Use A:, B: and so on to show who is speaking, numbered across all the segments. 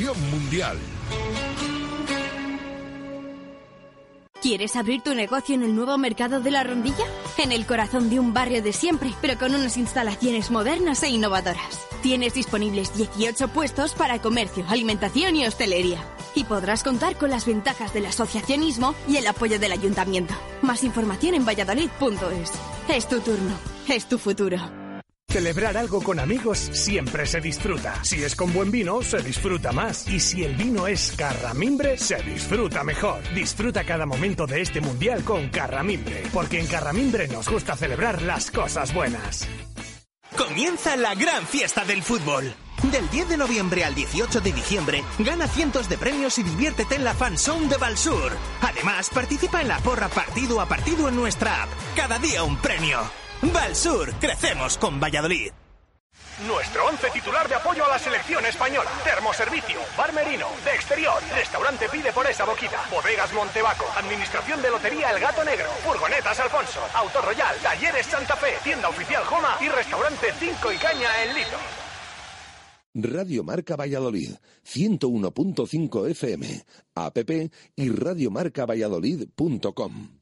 A: Mundial.
B: ¿Quieres abrir tu negocio en el nuevo mercado de la rondilla? En el corazón de un barrio de siempre, pero con unas instalaciones modernas e innovadoras. Tienes disponibles 18 puestos para comercio, alimentación y hostelería. Y podrás contar con las ventajas del asociacionismo y el apoyo del ayuntamiento. Más información en valladolid.es. Es tu turno, es tu futuro.
C: Celebrar algo con amigos siempre se disfruta. Si es con buen vino, se disfruta más. Y si el vino es Carramimbre, se disfruta mejor. Disfruta cada momento de este mundial con Carramimbre. Porque en Carramimbre nos gusta celebrar las cosas buenas.
D: Comienza la gran fiesta del fútbol. Del 10 de noviembre al 18 de diciembre, gana cientos de premios y diviértete en la Fanzone de Balsur. Además, participa en la porra partido a partido en nuestra app. Cada día un premio. Valsur, crecemos con Valladolid.
C: Nuestro once titular de apoyo a la selección española. Termoservicio, bar merino, de exterior, restaurante pide por esa boquita, bodegas Montebaco, administración de lotería El Gato Negro, furgonetas Alfonso, Auto Royal, talleres Santa Fe, tienda oficial Joma y restaurante Cinco y Caña El Lito.
E: Radio Marca Valladolid, 101.5 FM, app y radiomarcavalladolid.com.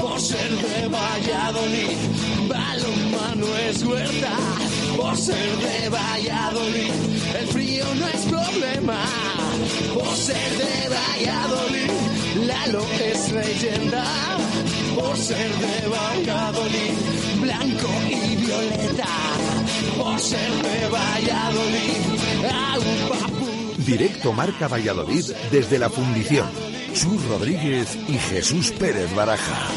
F: Por ser de Valladolid, balonmano es huerta. Por ser de Valladolid, el frío no es problema. Por ser de Valladolid, Lalo es leyenda. Por ser de Valladolid, blanco y violeta. Por ser de Valladolid, a un papu.
E: Directo Marca Valladolid desde la fundición. Chus Rodríguez y Jesús Pérez Baraja.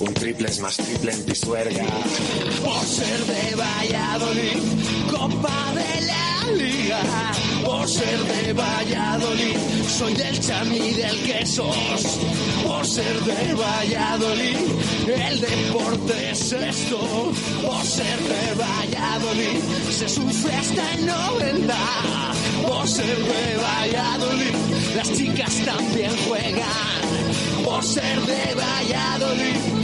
G: Un triple es más triple en Pisuerga.
F: Por ser de Valladolid, Copa de la Liga. Por ser de Valladolid, soy del Chami y del Quesos. Por ser de Valladolid, el deporte es esto. Por ser de Valladolid, se sufre hasta en novedad. Por ser de Valladolid, las chicas también juegan. Por ser de Valladolid,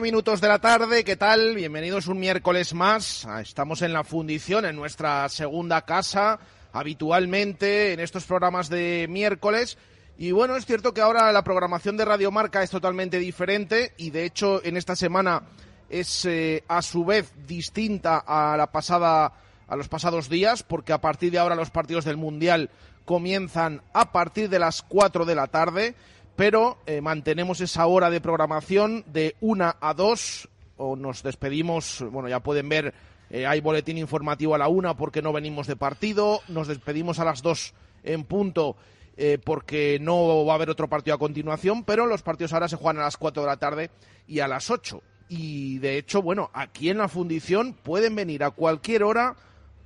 H: minutos de la tarde, ¿qué tal? Bienvenidos un miércoles más. Ah, estamos en la fundición, en nuestra segunda casa, habitualmente en estos programas de miércoles. Y bueno, es cierto que ahora la programación de Radio Marca es totalmente diferente y de hecho en esta semana es eh, a su vez distinta a la pasada a los pasados días porque a partir de ahora los partidos del Mundial comienzan a partir de las 4 de la tarde pero eh, mantenemos esa hora de programación de 1 a 2 o nos despedimos, bueno, ya pueden ver, eh, hay boletín informativo a la 1 porque no venimos de partido, nos despedimos a las 2 en punto eh, porque no va a haber otro partido a continuación, pero los partidos ahora se juegan a las 4 de la tarde y a las 8. Y de hecho, bueno, aquí en la fundición pueden venir a cualquier hora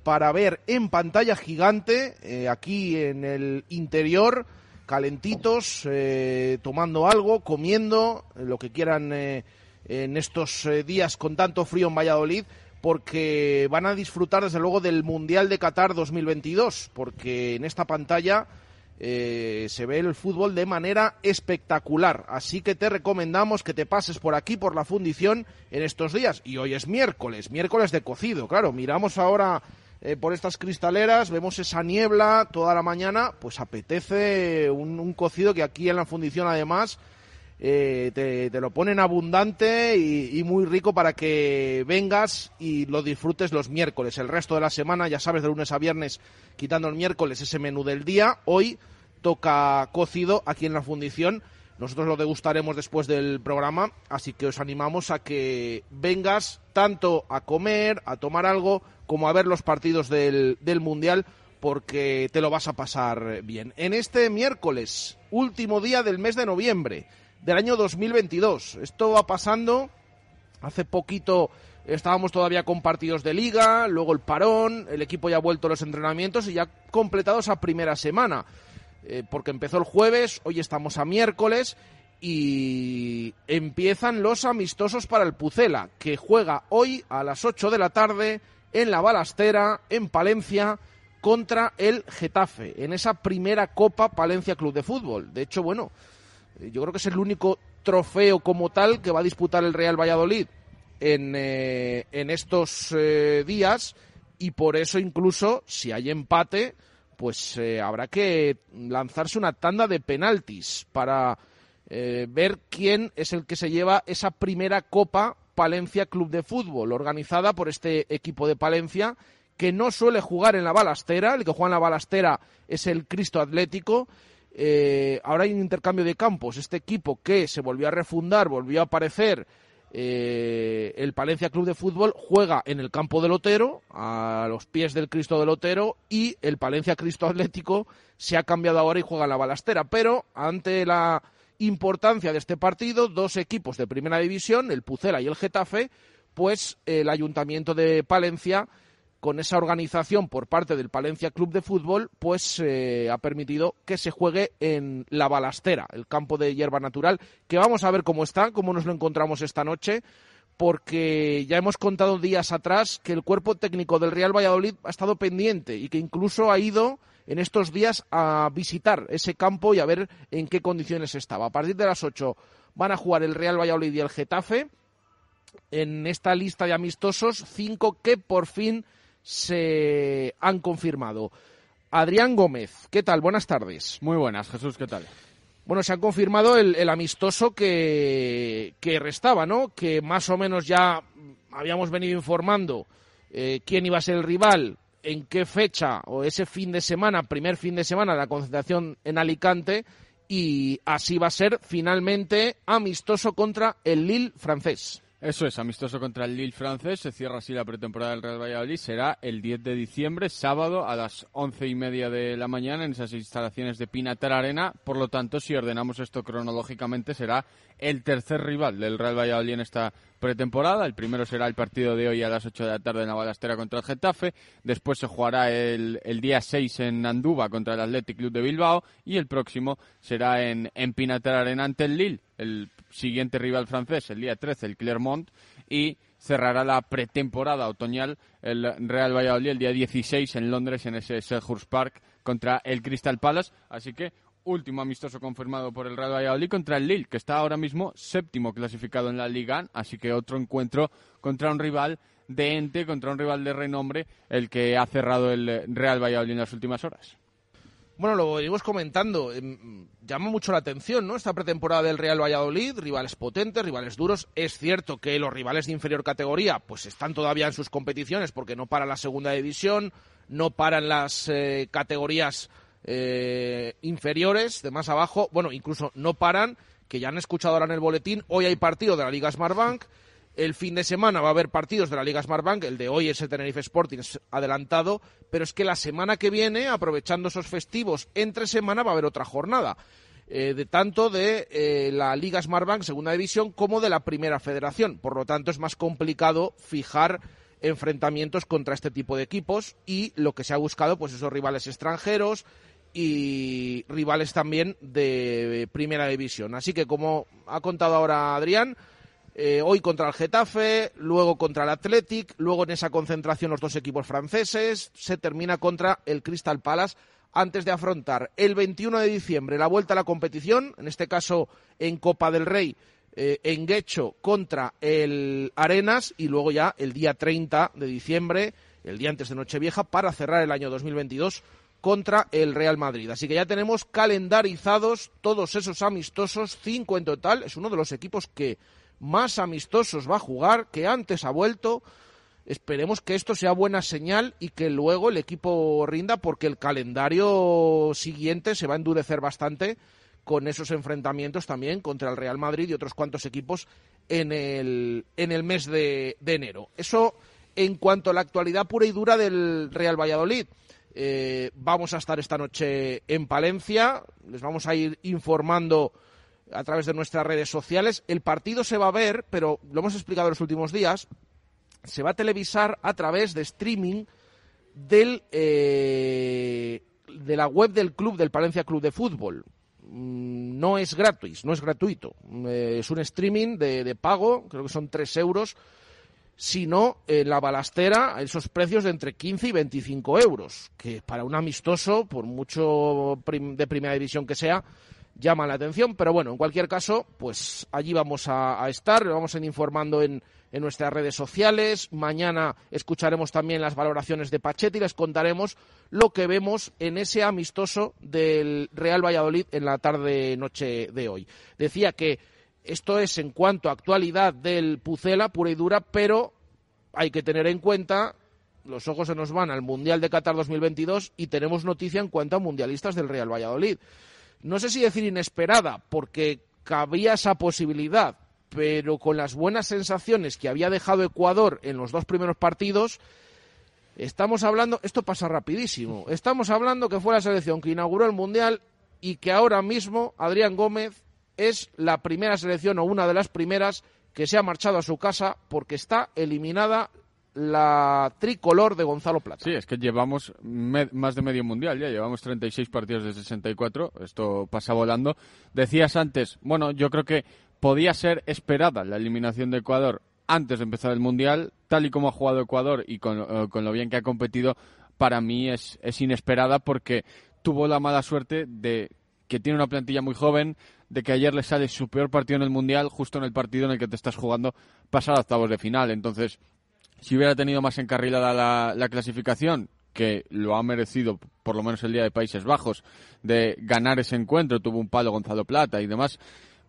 H: para ver en pantalla gigante, aquí en el interior, calentitos, eh, tomando algo, comiendo, lo que quieran en estos días con tanto frío en Valladolid, porque van a disfrutar desde luego del Mundial de Qatar 2022, porque en esta pantalla eh, se ve el fútbol de manera espectacular. Así que te recomendamos que te pases por aquí, por la fundición, en estos días. Y hoy es miércoles, miércoles de cocido. Claro, miramos ahora eh, por estas cristaleras, vemos esa niebla toda la mañana, pues apetece un, cocido que aquí en la fundición además... Eh, te, lo ponen abundante y, y, muy rico para que vengas y lo disfrutes los miércoles. El resto de la semana, ya sabes, de lunes a viernes, quitando el miércoles ese menú del día. Hoy toca cocido aquí en la fundición. Nosotros lo degustaremos después del programa, así que os animamos a que vengas tanto a comer, a tomar algo, como a ver los partidos del, del Mundial, porque te lo vas a pasar bien. En este miércoles, último día del mes de noviembre del año 2022. Esto va pasando. Hace poquito estábamos todavía con partidos de liga, luego el parón, el equipo ya ha vuelto a los entrenamientos y ya ha completado esa primera semana. Eh, porque empezó el jueves, hoy estamos a miércoles y empiezan los amistosos para el Pucela, que juega hoy a las 8 de la tarde en la Balastera, en Palencia, contra el Getafe, en esa primera Copa Palencia Club de Fútbol. De hecho, bueno, eh, yo creo que es el único trofeo como tal que va a disputar el Real Valladolid en, eh, en estos días y por eso incluso si hay empate pues eh, habrá que lanzarse una tanda de penaltis para eh, ver quién es el que se lleva esa primera Copa Palencia Club de Fútbol, organizada por este equipo de Palencia, que no suele jugar en la balastera, el que juega en la balastera es el Cristo Atlético. Eh, ahora hay un intercambio de campos, este equipo que se volvió a refundar, volvió a aparecer eh, el Palencia Club de Fútbol juega en el campo del Otero, a los pies del Cristo del Otero, y el Palencia Cristo Atlético se ha cambiado ahora y juega en la balastera. Pero ante la importancia de este partido, dos equipos de primera división, el Pucela y el Getafe, pues el Ayuntamiento de Palencia con esa organización por parte del Palencia Club de Fútbol, pues eh, ha permitido que se juegue en la balastera, el campo de hierba natural, que vamos a ver cómo está, cómo nos lo encontramos esta noche, porque ya hemos contado días atrás que el cuerpo técnico del Real Valladolid ha estado pendiente y que incluso ha ido en estos días a visitar ese campo y a ver en qué condiciones estaba. A partir de las 8 van a jugar el Real Valladolid y el Getafe. En esta lista de amistosos, cinco que por fin se han confirmado. Adrián Gómez, ¿qué tal? Buenas tardes.
A: Muy buenas, Jesús, ¿qué tal?
H: Bueno, se ha confirmado el, amistoso que, que, restaba, ¿no? Que más o menos ya habíamos venido informando eh, quién iba a ser el rival, en qué fecha o ese fin de semana, primer fin de semana de la concentración en Alicante, y así va a ser finalmente amistoso contra el Lille francés.
A: Eso es, amistoso contra el Lille francés. Se cierra así la pretemporada del Real Valladolid. Será el 10 de diciembre, sábado, a las once y media de la mañana en esas instalaciones de Pinatar Arena. Por lo tanto, si ordenamos esto cronológicamente, será el tercer rival del Real Valladolid en esta pretemporada. El primero será el partido de hoy a las 8 de la tarde en la Balastera contra el Getafe. Después se jugará el, día 6 en Andúba contra el Athletic Club de Bilbao. Y el próximo será en, en Pinatar Arena ante el Lille. El siguiente rival francés el día 13, el Clermont, y cerrará la pretemporada otoñal el Real Valladolid el día 16 en Londres en ese Selhurst Park contra el Crystal Palace. Así que último amistoso confirmado por el Real Valladolid contra el Lille, que está ahora mismo séptimo clasificado en la Liga, así que otro encuentro contra un rival de ente, contra un rival de renombre, el que ha cerrado el Real Valladolid en las últimas horas.
H: Bueno, lo venimos comentando. Em, llama mucho la atención, ¿no? Esta pretemporada del Real Valladolid, rivales potentes, rivales duros. Es cierto que los rivales de inferior categoría, pues están todavía en sus competiciones porque no para la segunda división, no paran las eh, categorías eh, inferiores, de más abajo, bueno, incluso no paran, que ya han escuchado ahora en el boletín, hoy hay partido de la Liga Smartbank, el fin de semana va a haber partidos de la Liga Smartbank, el de hoy es el Tenerife Sporting adelantado, pero es que la semana que viene, aprovechando esos festivos, entre semana va a haber otra jornada. Eh, de tanto de eh, la Liga Smartbank Segunda División como de la Primera Federación. Por lo tanto, es más complicado fijar enfrentamientos contra este tipo de equipos y lo que se ha buscado, pues esos rivales extranjeros, y rivales también de primera división. Así que como ha contado ahora Adrián, eh, hoy contra el Getafe, luego contra el Athletic, luego en esa concentración los dos equipos franceses, se termina contra el Crystal Palace antes de afrontar el 21 de diciembre la vuelta a la competición, en este caso en Copa del Rey, eh, en Guecho contra el Arenas y luego ya el día 30 de diciembre, el día antes de Nochevieja, para cerrar el año 2022 contra el Real Madrid. Así que ya tenemos calendarizados todos esos amistosos, cinco en total. Es uno de los equipos que más amistosos va a jugar, que antes ha vuelto. Esperemos que esto sea buena señal y que luego el equipo rinda porque el calendario siguiente se va a endurecer bastante con esos enfrentamientos también contra el Real Madrid y otros cuantos equipos en el, en el mes de, enero. Eso en cuanto a la actualidad pura y dura del Real Valladolid. Eh, vamos a estar esta noche en Palencia, les vamos a ir informando a través de nuestras redes sociales. El partido se va a ver, pero lo hemos explicado en los últimos días, se va a televisar a través de streaming del, eh, de la web del club, del Palencia Club de Fútbol. Mm, no es gratis, no es gratuito. Eh, es un streaming de, de pago, creo que son tres euros sino en la balastera esos precios de entre 15 y 25 euros, que para un amistoso, por mucho de primera división que sea, llama la atención. Pero bueno, en cualquier caso, pues allí vamos a, estar, vamos a ir informando en, en, nuestras redes sociales. Mañana escucharemos también las valoraciones de Pachetti y les contaremos lo que vemos en ese amistoso del Real Valladolid en la tarde-noche de hoy. Decía que esto es en cuanto a actualidad del Pucela, pura y dura, pero hay que tener en cuenta, los ojos se nos van al Mundial de Qatar 2022 y tenemos noticia en cuanto a mundialistas del Real Valladolid. No sé si decir inesperada, porque cabía esa posibilidad, pero con las buenas sensaciones que había dejado Ecuador en los dos primeros partidos, estamos hablando, esto pasa rapidísimo, estamos hablando que fue la selección que inauguró el Mundial y que ahora mismo Adrián Gómez es la primera selección o una de las primeras que se ha marchado a su casa porque está eliminada la tricolor de Gonzalo Plata.
A: Sí, es que llevamos más de medio mundial ya, llevamos 36 partidos de 64, esto pasa volando. Decías antes, bueno, yo creo que podía ser esperada la eliminación de Ecuador antes de empezar el mundial, tal y como ha jugado Ecuador y con, eh, con lo bien que ha competido, para mí es, es inesperada porque tuvo la mala suerte de que tiene una plantilla muy joven, de que ayer le sale su peor partido en el Mundial, justo en el partido en el que te estás jugando pasar a octavos de final. Entonces, si hubiera tenido más encarrilada la, clasificación, que lo ha merecido, por lo menos el día de Países Bajos, de ganar ese encuentro, tuvo un palo Gonzalo Plata y demás,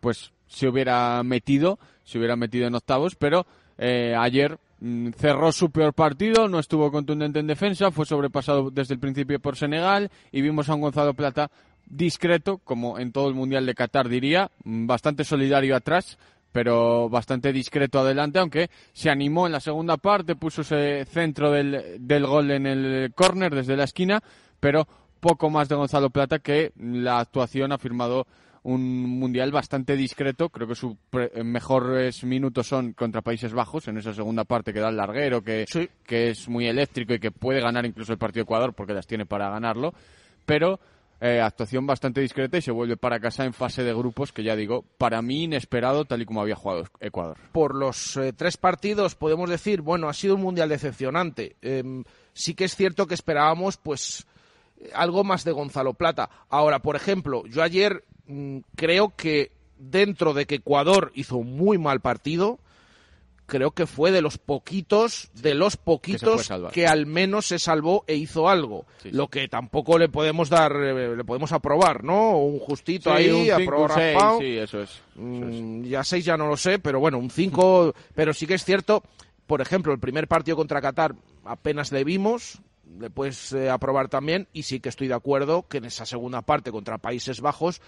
A: pues se hubiera metido, se hubiera metido en octavos, pero eh, ayer mm, cerró su peor partido, no estuvo contundente en defensa, fue sobrepasado desde el principio por Senegal y vimos a un Gonzalo Plata discreto, como en todo el Mundial de Qatar diría, mm, bastante solidario atrás, pero bastante discreto adelante, aunque se animó en la segunda parte, puso ese centro del, del gol en el córner desde la esquina, pero poco más de Gonzalo Plata que la actuación ha firmado un mundial bastante discreto. Creo que sus mejores minutos son contra Países Bajos, en esa segunda parte que da el larguero, que, que es muy eléctrico y que puede ganar incluso el partido Ecuador porque las tiene para ganarlo. Pero eh, actuación bastante discreta y se vuelve para casa en fase de grupos que ya digo, para mí inesperado tal y como había jugado Ecuador.
H: Por los eh, tres partidos podemos decir, bueno, ha sido un mundial decepcionante. Em, sí que es cierto que esperábamos pues algo más de Gonzalo Plata. Ahora, por ejemplo, yo ayer mm, creo que dentro de que Ecuador hizo un muy mal partido, creo que fue de los poquitos, de los poquitos que, al menos se salvó e hizo algo. Lo que tampoco le podemos dar, eh, le podemos aprobar, ¿no? Un justito ahí, aprobar
A: Sí, eso es.
H: Mm, ya seis ya no lo sé, pero bueno, un cinco, pero sí que es cierto, por ejemplo, el primer partido contra Qatar apenas le vimos, le puedes eh, aprobar también y sí que estoy de acuerdo que en esa segunda parte contra Países Bajos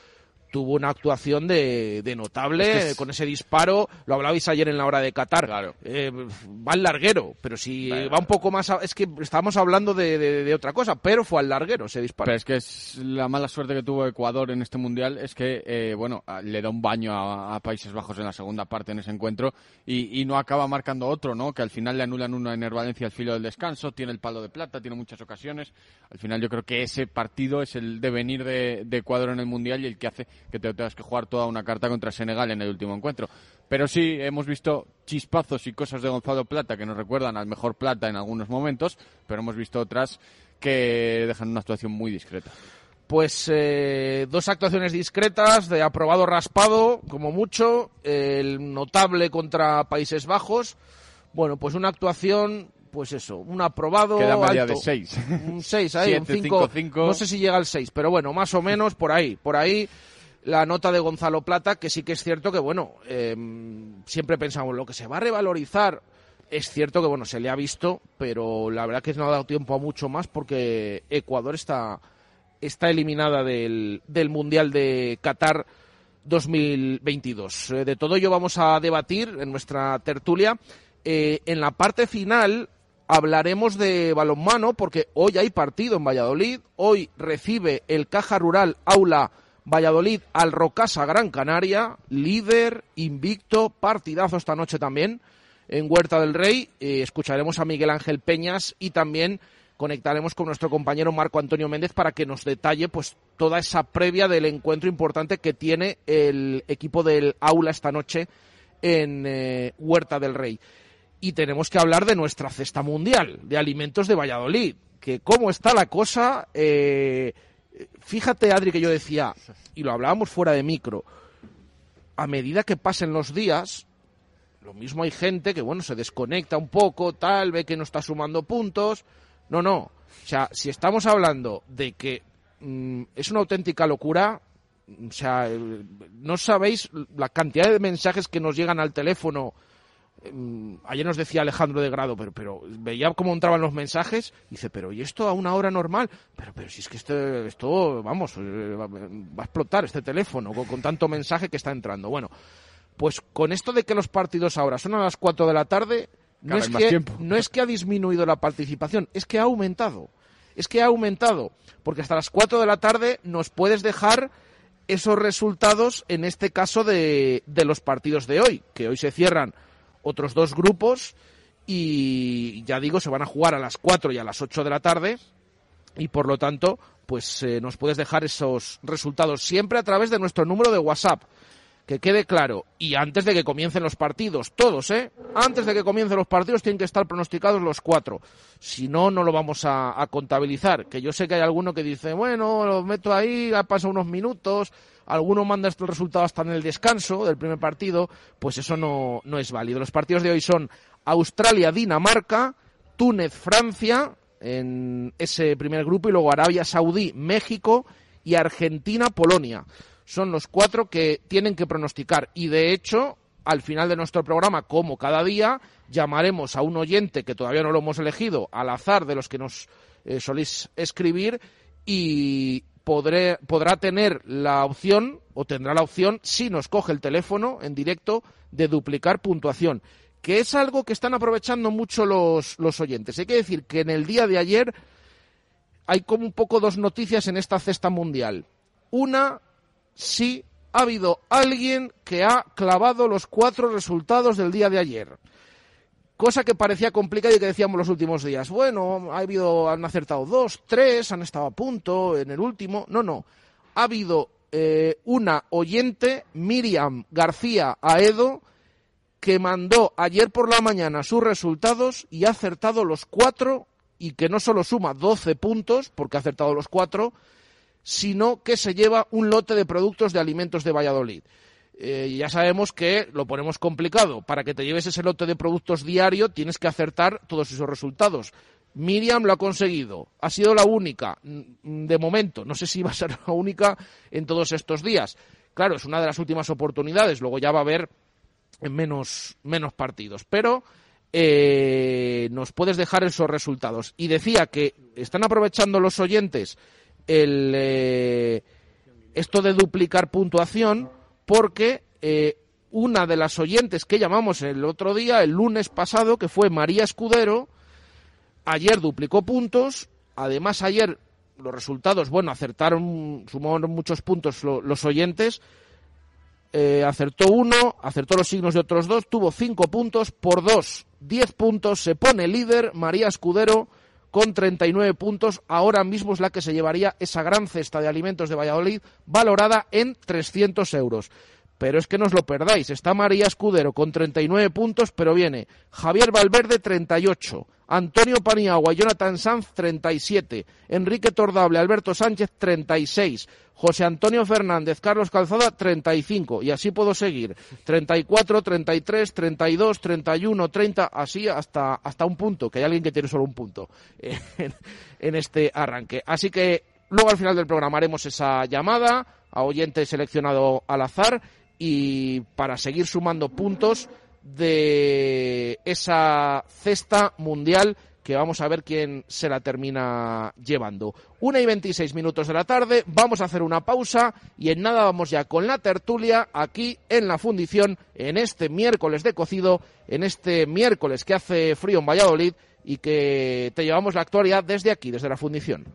H: tuvo una actuación de, de notable
A: Es que es-
H: con ese disparo. Lo hablabais ayer en la hora de Qatar.
A: Claro.
H: Eh, va al larguero, pero si
A: Vale,
H: va un poco más. a- es que estamos hablando de, de- de otra cosa, pero fue al larguero ese disparo.
A: Pero es que es la mala suerte que tuvo Ecuador en este mundial es que, eh, bueno, le da un baño a, a Países Bajos en la segunda parte en ese encuentro y, y no acaba marcando otro, ¿no? Que al final le anulan uno en Valencia al filo del descanso, tiene el palo de plata, tiene muchas ocasiones. Al final yo creo que ese partido es el devenir de, de Ecuador en el mundial y el que hace que te tengas que jugar toda una carta contra Senegal en el último encuentro. Pero sí, hemos visto chispazos y cosas de Gonzalo Plata que nos recuerdan al mejor Plata en algunos momentos, pero hemos visto otras que dejan una actuación muy discreta.
H: Pues eh, dos actuaciones discretas, de aprobado raspado, como mucho, el notable contra Países Bajos. Bueno, pues una actuación, pues eso, un aprobado.
A: Queda media
H: alto.
A: de seis.
H: Un 6 ahí, un
A: Siete,
H: 5.
A: cinco, cinco.
H: No sé si llega al 6, pero bueno, más o menos por ahí. Por ahí la nota de Gonzalo Plata, que sí que es cierto que, bueno, eh, siempre pensamos lo que se va a revalorizar. Es cierto que, bueno, se le ha visto, pero la verdad que no ha dado tiempo a mucho más porque Ecuador está, está eliminada del, del Mundial de Qatar 2022. Eh, de todo ello vamos a debatir en nuestra tertulia. Eh, en la parte final hablaremos de balonmano porque hoy hay partido en Valladolid. Hoy recibe el Caja Rural Aula Valladolid al Rocasa Gran Canaria, líder, invicto, partidazo esta noche también en Huerta del Rey. Eh, escucharemos a Miguel Ángel Peñas y también conectaremos con nuestro compañero Marco Antonio Méndez para que nos detalle pues toda esa previa del encuentro importante que tiene el equipo del Aula esta noche en eh, Huerta del Rey. Y tenemos que hablar de nuestra cesta mundial de alimentos de Valladolid, que cómo está la cosa. eh, fíjate, Adri, que yo decía, y lo hablábamos fuera de micro, a medida que pasen los días, lo mismo hay gente que, bueno, se desconecta un poco, tal, ve que no está sumando puntos. No, no. O sea, si estamos hablando de que mm, es una auténtica locura, o sea, eh, no sabéis la cantidad de mensajes que nos llegan al teléfono. Mm, Ayer nos decía Alejandro de Grado, pero, pero veía cómo entraban los mensajes. Dice, pero ¿y esto a una hora normal? Pero, pero si es que este, esto, vamos, eh, va, a explotar este teléfono con, con tanto mensaje que está entrando. Bueno, pues con esto de que los partidos ahora son a las 4 de la tarde, no es, que,
A: tiempo.
H: no es que ha disminuido la participación, es que ha aumentado. Es que ha aumentado. Porque hasta las 4 de la tarde nos puedes dejar esos resultados, en este caso de, de los partidos de hoy, que hoy se cierran otros dos grupos y ya digo, se van a jugar a las 4 y a las 8 de la tarde y por lo tanto, pues eh, nos puedes dejar esos resultados siempre a través de nuestro número de WhatsApp. Que quede claro, y antes de que comiencen los partidos, todos, ¿eh? Antes de que comiencen los partidos tienen que estar pronosticados los cuatro. Si no, no lo vamos a, a contabilizar. Que yo sé que hay alguno que dice, bueno, lo meto ahí, ha pasado unos minutos, alguno manda el resultado hasta en el descanso del primer partido, pues eso no, no es válido. Los partidos de hoy son Australia-Dinamarca, Túnez-Francia, en ese primer grupo, y luego Arabia Saudí, México y Argentina-Polonia. Son los cuatro que tienen que pronosticar. Y de hecho, al final de nuestro programa, como cada día, llamaremos a un oyente que todavía no lo hemos elegido, al azar de los que nos eh, soléis escribir, y podrá tener la opción, o tendrá la opción, si nos coge el teléfono en directo, de duplicar puntuación. Que es algo que están aprovechando mucho los, los oyentes. Hay que decir que en el día de ayer hay como un poco dos noticias en esta cesta mundial. Una, sí ha habido alguien que ha clavado los cuatro resultados del día de ayer. Cosa que parecía complicada y que decíamos los últimos días. Bueno, ha habido, han acertado dos, tres, han estado a punto en el último. No, no. Ha habido eh, una oyente, Miriam García Aedo, que mandó ayer por la mañana sus resultados y ha acertado los cuatro y que no solo suma 12 puntos, porque ha acertado los cuatro, sino que se lleva un lote de productos de alimentos de Valladolid. Eh, ya sabemos que lo ponemos complicado. Para que te lleves ese lote de productos diario tienes que acertar todos esos resultados. Miriam lo ha conseguido. Ha sido la única, mm, de momento. No sé si va a ser la única en todos estos días. Claro, es una de las últimas oportunidades. Luego ya va a haber menos, menos partidos. Pero eh, nos puedes dejar esos resultados. Y decía que están aprovechando los oyentes el, eh, esto de duplicar puntuación porque eh, una de las oyentes que llamamos el otro día, el lunes pasado, que fue María Escudero, ayer duplicó puntos, además ayer los resultados, bueno, acertaron, sumaron muchos puntos los oyentes, eh, acertó uno, acertó los signos de otros dos, tuvo cinco puntos por dos, diez puntos, se pone líder María Escudero con 39 puntos, ahora mismo es la que se llevaría esa gran cesta de alimentos de Valladolid valorada en 300 euros. Pero es que no os lo perdáis. Está María Escudero con 39 puntos, pero viene Javier Valverde 38, Antonio Paniagua Jonathan Sanz 37, Enrique Tordable, Alberto Sánchez 36, José Antonio Fernández, Carlos Calzada 35 y así puedo seguir. 34, 33, 32, 31, 30, así hasta, hasta un punto, que hay alguien que tiene solo un punto en, en este arranque. Así que luego al final del programa haremos esa llamada a oyente seleccionado al azar y para seguir sumando puntos de esa cesta mundial que vamos a ver quién se la termina llevando. Una y veintiséis minutos de la tarde, vamos a hacer una pausa y en nada vamos ya con la tertulia aquí en la fundición en este miércoles de cocido, en este miércoles que hace frío en Valladolid y que te llevamos la actualidad desde aquí, desde la fundición.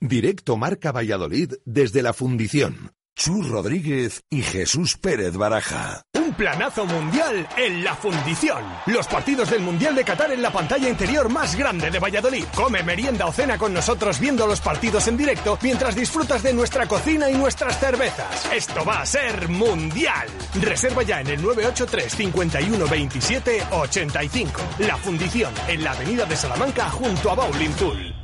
E: Directo Marca Valladolid desde la fundición. Chus Rodríguez y Jesús Pérez Baraja.
C: Un planazo mundial en la fundición. Los partidos del Mundial de Qatar en la pantalla interior más grande de Valladolid. Come, merienda o cena con nosotros viendo los partidos en directo mientras disfrutas de nuestra cocina y nuestras cervezas. Esto va a ser mundial. Reserva ya en el 983 51 27 85. La fundición en la avenida de Salamanca junto a Bowling Pool.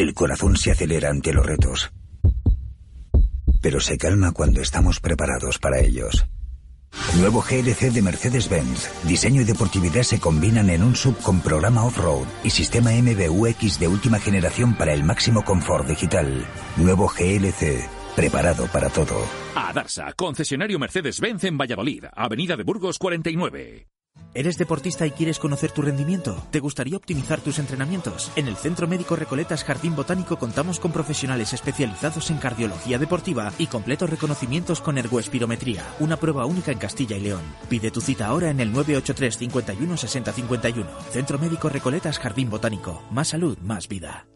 I: El corazón se acelera ante los retos, pero se calma cuando estamos preparados para ellos. Nuevo GLC de Mercedes-Benz. Diseño y deportividad se combinan en un sub con programa off-road y sistema MBUX de última generación para el máximo confort digital. Nuevo GLC. Preparado para todo.
J: A Darsa, concesionario Mercedes-Benz en Valladolid, Avenida de Burgos 49.
K: ¿Eres deportista y quieres conocer tu rendimiento? ¿Te gustaría optimizar tus entrenamientos? En el Centro Médico Recoletas Jardín Botánico contamos con profesionales especializados en cardiología deportiva y completos reconocimientos con ergoespirometría, una prueba única en Castilla y León. Pide tu cita ahora en el 983 51 60 51. Centro Médico Recoletas Jardín Botánico. Más salud, más vida.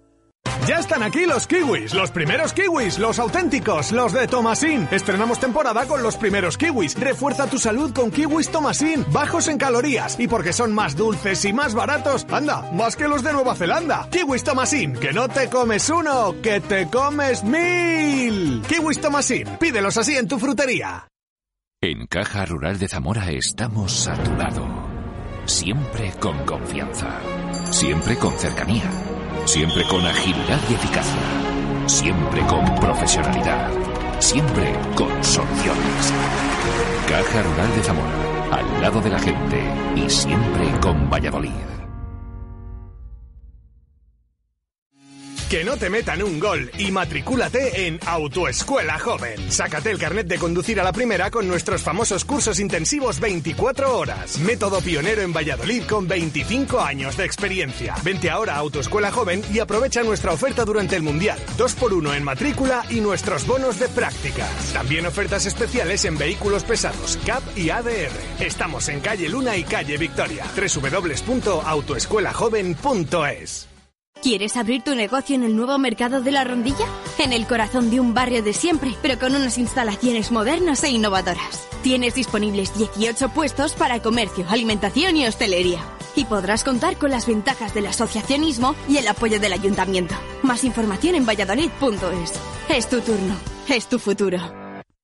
C: Ya están aquí los kiwis, los primeros kiwis, los auténticos, los de Tomasín. Estrenamos temporada con los primeros kiwis. Refuerza tu salud con kiwis Tomasín, bajos en calorías y porque son más dulces y más baratos. Anda, más que los de Nueva Zelanda. Kiwis Tomasín, que no te comes uno, que te comes mil. Kiwis Tomasín, pídelos así en tu frutería.
L: En Caja Rural de Zamora estamos a tu lado. Siempre con confianza. Siempre con cercanía. Siempre con agilidad y eficacia. Siempre con profesionalidad. Siempre con soluciones. Caja Rural de Zamora. Al lado de la gente. Y siempre con Valladolid.
C: Que no te metan un gol y matricúlate en Autoescuela Joven. Sácate el carnet de conducir a la primera con nuestros famosos cursos intensivos 24 horas. Método pionero en Valladolid con 25 años de experiencia. Vente ahora a Autoescuela Joven y aprovecha nuestra oferta durante el Mundial. 2x1 en matrícula y nuestros bonos de prácticas. También ofertas especiales en vehículos pesados, CAP y ADR. Estamos en calle Luna y calle Victoria. www.autoescuelajoven.es
B: ¿Quieres abrir tu negocio en el nuevo mercado de la Rondilla? En el corazón de un barrio de siempre, pero con unas instalaciones modernas e innovadoras. Tienes disponibles 18 puestos para comercio, alimentación y hostelería. Y podrás contar con las ventajas del asociacionismo y el apoyo del ayuntamiento. Más información en valladolid.es. Es tu turno, es tu futuro.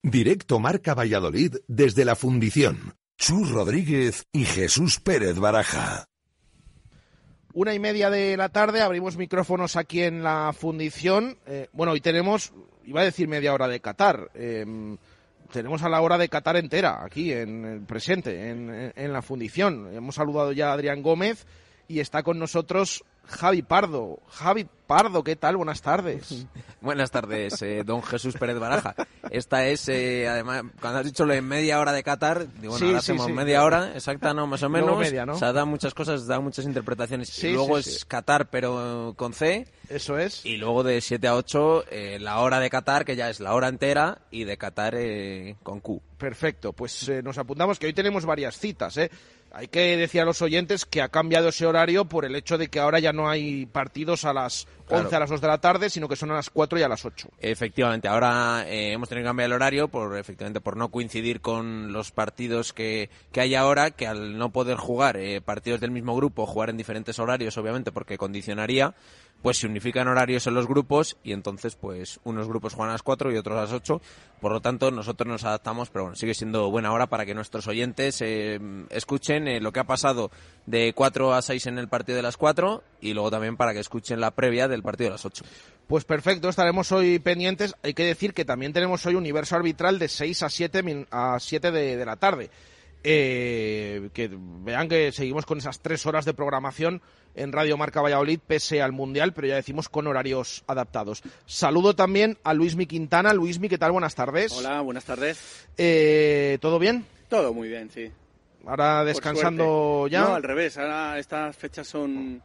E: Directo Marca Valladolid desde la fundición. Chus Rodríguez y Jesús Pérez Baraja.
H: Una y media de la tarde abrimos micrófonos aquí en la fundición. Eh, bueno, hoy tenemos, iba a decir media hora de Qatar. em, tenemos a la hora de Qatar entera aquí en el presente, en, en- en la fundición. Hemos saludado ya a Adrián Gómez y está con nosotros Javi Pardo. Javi Pardo, ¿qué tal? Buenas tardes.
M: Buenas tardes, eh, don Jesús Pérez Baraja. Esta es, eh, además, cuando has dicho lo de media hora de Qatar, digo, bueno,
H: Sí,
M: ahora
H: sí,
M: hacemos
H: sí.
M: media hora, exacta, ¿no? Más o menos.
H: media, ¿no?
M: O sea, da muchas cosas, da muchas interpretaciones.
H: Sí,
M: y luego es. Qatar, pero con C.
H: Eso es.
M: Y luego de 7 a 8, eh, la hora de Qatar, que ya es la hora entera, y de Qatar eh, con Q.
H: Perfecto, pues eh, nos apuntamos que hoy tenemos varias citas. ¿eh? Hay que decir a los oyentes que ha cambiado ese horario por el hecho de que ahora ya no hay partidos a las
M: Claro.
H: 11 a las 2 de la tarde, sino que son a las 4 y a las 8.
M: Efectivamente, ahora eh, hemos tenido que cambiar el horario por efectivamente por no coincidir con los partidos que, que hay ahora, que al no poder jugar eh, partidos del mismo grupo, jugar en diferentes horarios, obviamente, porque condicionaría, pues se unifican horarios en los grupos y entonces pues unos grupos juegan a las 4 y otros a las 8. Por lo tanto, nosotros nos adaptamos, pero bueno, sigue siendo buena hora para que nuestros oyentes eh, escuchen eh, lo que ha pasado de 4 a 6 en el partido de las 4 y luego también para que escuchen la previa del partido de las 8.
H: Pues perfecto, estaremos hoy pendientes. Hay que decir que también tenemos hoy universo arbitral de 6 a 7, min- a 7 de, de la tarde. Eh, que vean que seguimos con esas tres horas de programación en Radio Marca Valladolid, pese al Mundial, pero ya decimos con horarios adaptados. Saludo también a Luismi Quintana. Luismi, ¿qué tal? Buenas tardes.
N: Hola, buenas tardes.
H: Eh, ¿Todo bien?
N: Todo muy bien, sí.
H: Ahora descansando ya.
N: No, al revés. Ahora estas fechas son,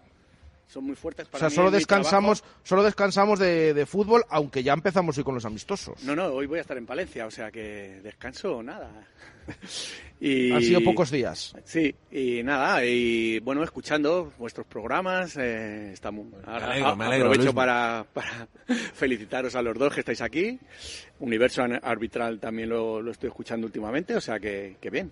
N: son muy fuertes
H: o
N: para
H: sea,
N: mí
H: solo descansamos, solo descansamos de, de fútbol, aunque ya empezamos hoy con los amistosos.
N: No, no, hoy voy a estar en Palencia, o sea que descanso nada. y...
H: Han sido pocos días.
N: Sí, y nada, y bueno, escuchando vuestros programas, eh, estamos... ahora-
M: alegro, me alegro,
N: aprovecho para, para felicitaros a los dos que estáis aquí. Universo An- Arbitral también lo, lo estoy escuchando últimamente, o sea que, que bien.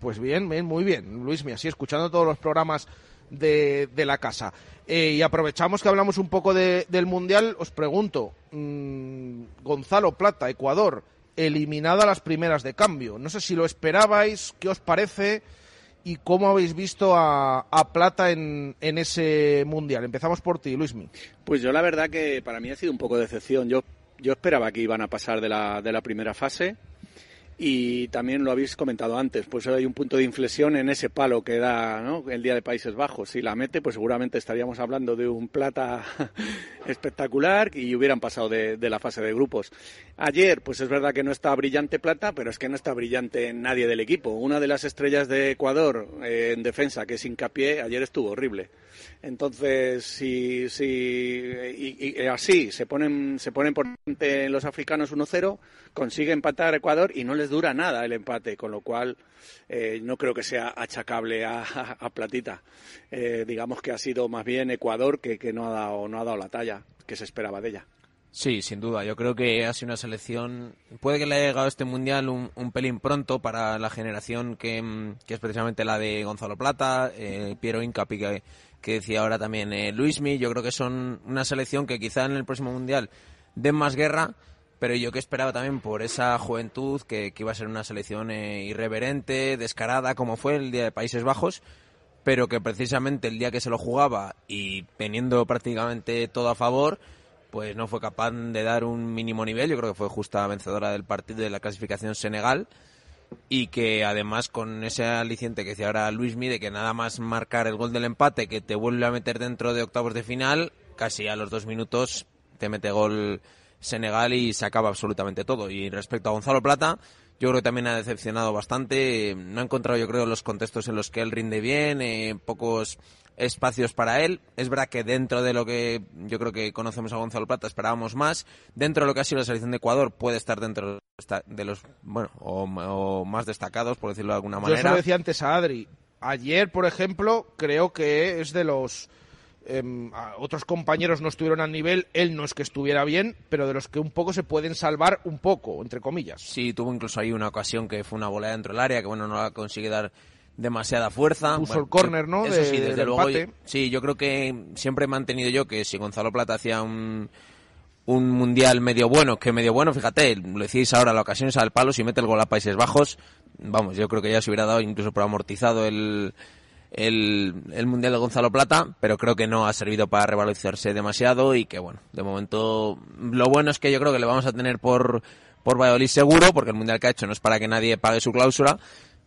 H: Pues bien, bien, muy bien, Luismi, así escuchando todos los programas de, la casa. Eh, y aprovechamos que hablamos un poco de- del Mundial, os pregunto, mm, Gonzalo Plata, Ecuador, eliminado a las primeras de cambio. No sé si lo esperabais, qué os parece y cómo habéis visto a, a Plata en, en ese Mundial. Empezamos por ti, Luismi.
N: Pues yo la verdad que para mí ha sido un poco de decepción. Yo, yo esperaba que iban a pasar de la, de la primera fase y también lo habéis comentado antes, pues hay un punto de inflexión en ese palo que da ¿no? el Día de Países Bajos. Si la mete, pues seguramente estaríamos hablando de un plata espectacular y hubieran pasado de, la fase de grupos. Ayer, pues es verdad que no está brillante plata, pero es que no está brillante nadie del equipo. Una de las estrellas de Ecuador eh, en defensa, que es hincapié, ayer estuvo horrible. Entonces, si, si y, así se ponen, se ponen por los africanos 1-0, consigue empatar Ecuador y no les dura nada el empate, con lo cual eh, no creo que sea achacable a, a- Platita. Eh, digamos que ha sido más bien Ecuador que, que no, ha dado, no ha dado la talla que se esperaba de ella.
M: Sí, sin duda. Yo creo que ha sido una selección. Puede que le haya llegado este mundial un, un pelín pronto para la generación que, mm, que es precisamente la de Gonzalo Plata, eh, Piero Incapi, que, que decía ahora también eh, Luismi. Yo creo que son una selección que quizá en el próximo mundial den más guerra, pero yo que esperaba también por esa juventud que, iba a ser una selección eh, irreverente, descarada, como fue el día de Países Bajos pero que precisamente el día que se lo jugaba y teniendo prácticamente todo a favor, pues no fue capaz de dar un mínimo nivel. Yo creo que fue justa vencedora del partido de la clasificación Senegal y que además con ese aliciente que decía ahora Luismi de que nada más marcar el gol del empate que te vuelve a meter dentro de octavos de final, casi a los dos minutos te mete gol Senegal y se acaba absolutamente todo. Y respecto a Gonzalo Plata, yo creo que también ha decepcionado bastante. No ha encontrado, yo creo, los contextos en los que él rinde bien, eh, pocos espacios para él. Es verdad que dentro de lo que yo creo que conocemos a Gonzalo Plata esperábamos más. Dentro de lo que ha sido la selección de Ecuador puede estar dentro de los, bueno, o, o más destacados, por decirlo de alguna
H: Yo se
M: manera.
H: lo decía antes a Adri. Ayer, por ejemplo, creo que es de los... em, otros compañeros no estuvieron al nivel, él no es que estuviera bien, pero de los que un poco se pueden salvar un poco, entre comillas.
M: Sí, tuvo incluso ahí una ocasión que fue una bola dentro del área, que bueno, no la consigue dar demasiada fuerza.
H: Puso
M: Bueno,
H: el córner, ¿no?
M: Eso
H: de-
M: sí, desde luego. yo- sí, yo creo que siempre he mantenido yo que si Gonzalo Plata hacía un, un mundial medio bueno, que medio bueno, fíjate, lo decís ahora, la ocasión es al palo, si mete el gol a Países Bajos, vamos, yo creo que ya se hubiera dado incluso por amortizado el, el, el Mundial de Gonzalo Plata, pero creo que no ha servido para revalorizarse demasiado y que, bueno, de momento lo bueno es que yo creo que le vamos a tener por, por Valladolid seguro, porque el Mundial que ha hecho no es para que nadie pague su cláusula,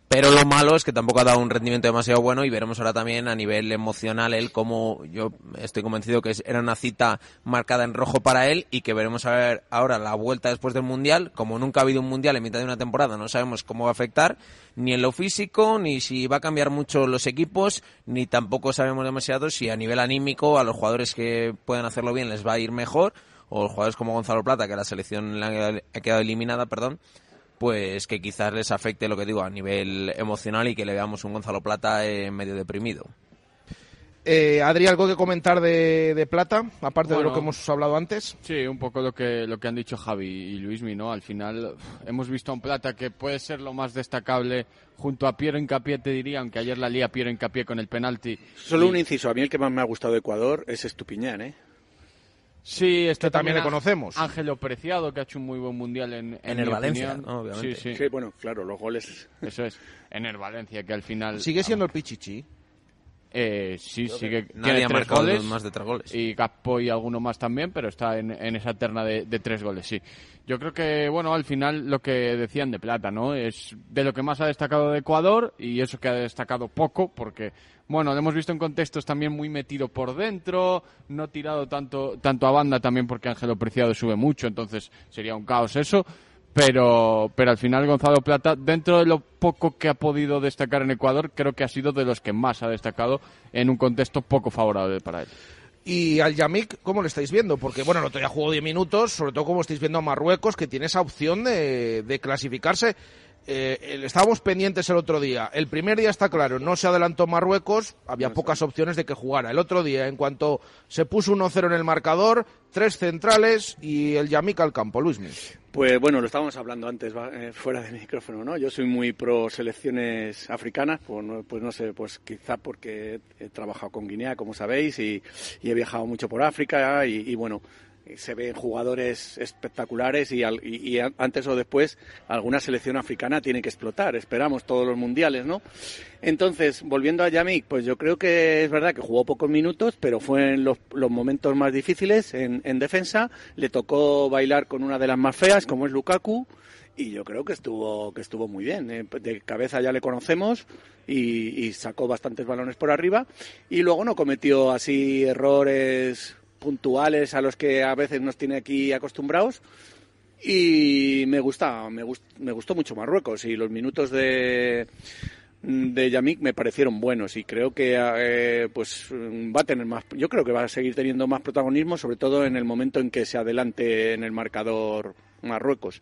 M: pero lo malo es que tampoco ha dado un rendimiento demasiado bueno y veremos ahora también a nivel emocional él como yo estoy convencido que era una cita marcada en rojo para él y que veremos a ver ahora la vuelta después del Mundial. Como nunca ha habido un Mundial en mitad de una temporada, no sabemos cómo va a afectar ni en lo físico, ni si va a cambiar mucho los equipos, ni tampoco sabemos demasiado si a nivel anímico a los jugadores que pueden hacerlo bien les va a ir mejor o jugadores como Gonzalo Plata, que la selección ha quedado eliminada, perdón, pues que quizás les afecte lo que digo a nivel emocional y que le veamos un Gonzalo Plata eh, medio deprimido.
H: Eh, Adri, ¿algo que comentar de, Plata, aparte de lo que hemos hablado antes?
A: Sí, un poco lo que, lo que han dicho Javi y Luismi, ¿no? Al final hemos visto a un Plata que puede ser lo más destacable junto a Piero Incapié, te diría, aunque ayer la lía Piero Incapié con el penalti.
N: Solo un inciso, a mí el que más me ha gustado de Ecuador es Estupiñán, ¿eh?
A: Sí, este
H: también le conocemos.
A: Ángelo Preciado, que ha hecho un muy buen mundial en,
M: en, el Valencia, obviamente.
N: Sí, sí. bueno, claro, los goles.
A: Eso es, en el Valencia, que al final.
H: ¿Sigue siendo el Pichichi?
A: Eh, sí, sigue.
M: Nadie ha marcado más de tres goles.
A: Y Gaspo y alguno más también, pero está en, esa terna de, de, tres goles, sí. Yo creo que, bueno, al final lo que decían de Plata, ¿no? Es de lo que más ha destacado de Ecuador y eso que ha destacado poco, porque bueno, lo hemos visto en contextos también muy metido por dentro, no tirado tanto, tanto a banda también porque Ángelo Preciado sube mucho, entonces sería un caos eso. Pero, pero al final Gonzalo Plata, dentro de lo poco que ha podido destacar en Ecuador, creo que ha sido de los que más ha destacado en un contexto poco favorable para él.
H: Y al Yamik, ¿cómo lo estáis viendo? Porque, bueno, el otro día jugó 10 minutos, sobre todo como estáis viendo a Marruecos, que tiene esa opción de, de clasificarse eh, estábamos pendientes el otro día. El primer día está claro, no se adelantó Marruecos, había pocas opciones de que jugara. El otro día, en cuanto se puso 1-0 en el marcador, tres centrales y el Yamik al campo. Luis
N: Pues bueno, lo estábamos hablando antes eh, fuera de micrófono, ¿no? Yo soy muy pro selecciones africanas, pues no, pues no sé, pues quizá porque he, trabajado con Guinea, como sabéis, y, he viajado mucho por África y bueno, se ven jugadores espectaculares y, y, antes o después alguna selección africana tiene que explotar. Esperamos todos los mundiales, ¿no? Entonces, volviendo a Yamik, pues yo creo que es verdad que jugó pocos minutos, pero fue en los, momentos más difíciles en, defensa. Le tocó bailar con una de las más feas, como es Lukaku. Y yo creo que estuvo, que estuvo muy bien. ¿eh? De cabeza ya le conocemos y sacó bastantes balones por arriba. Y luego no cometió así errores puntuales a los que a veces nos tiene aquí acostumbrados. Y me gusta, me, me gustó mucho Marruecos y los minutos de, de Yamik me parecieron buenos y creo que eh, pues va a tener más yo creo que va a seguir teniendo más protagonismo sobre todo en el momento en que se adelante en el marcador Marruecos.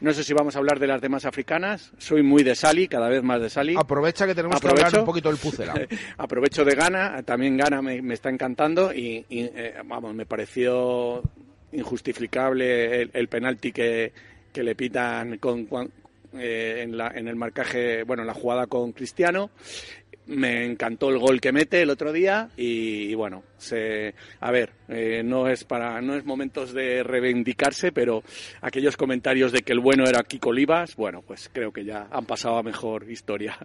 N: No sé si vamos a hablar de las demás africanas. Soy muy de Sali cada vez más de Sali.
H: Aprovecha que tenemos que hablar un poquito del Pucela.
N: Aprovecho de Gana también Gana me, está encantando y, eh, vamos me pareció injustificable el, penalti que, que le pitan con, eh, en, la, en el marcaje, bueno, en la jugada con Cristiano. Me encantó el gol que mete el otro día y, bueno, se, a ver, eh, no es para no es momentos de reivindicarse, pero aquellos comentarios de que el bueno era Kiko Olivas, bueno, pues creo que ya han pasado a mejor historia.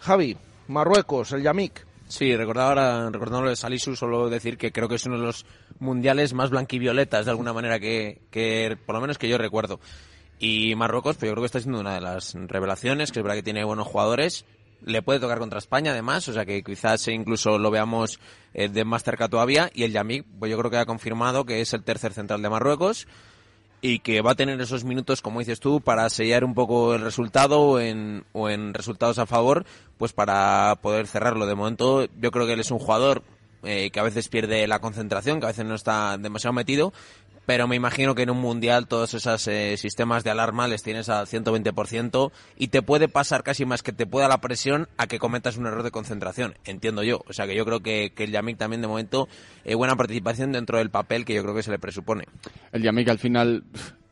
H: Javi, Marruecos, el Yamik.
M: Sí, recordaba ahora, recordando de Salisu, solo decir que creo que es uno de los mundiales más blanquivioletas de alguna manera que, que por lo menos que yo recuerdo. Y Marruecos, pues yo creo que está siendo una de las revelaciones, que es verdad que tiene buenos jugadores. Le puede tocar contra España, además, o sea que quizás incluso lo veamos eh, de más cerca todavía. Y el Yamik, pues yo creo que ha confirmado que es el tercer central de Marruecos y que va a tener esos minutos, como dices tú, para sellar un poco el resultado o en, o en resultados a favor, pues para poder cerrarlo. De momento, yo creo que él es un jugador eh, que a veces pierde la concentración, que a veces no está demasiado metido, pero me imagino que en un mundial todos esos eh, sistemas de alarma les tienes al 120% y te puede pasar casi más que te pueda la presión a que cometas un error de concentración, entiendo yo. O sea que yo creo que, el Yamik también de momento eh, buena participación dentro del papel que yo creo que se le presupone.
A: El Yamik al final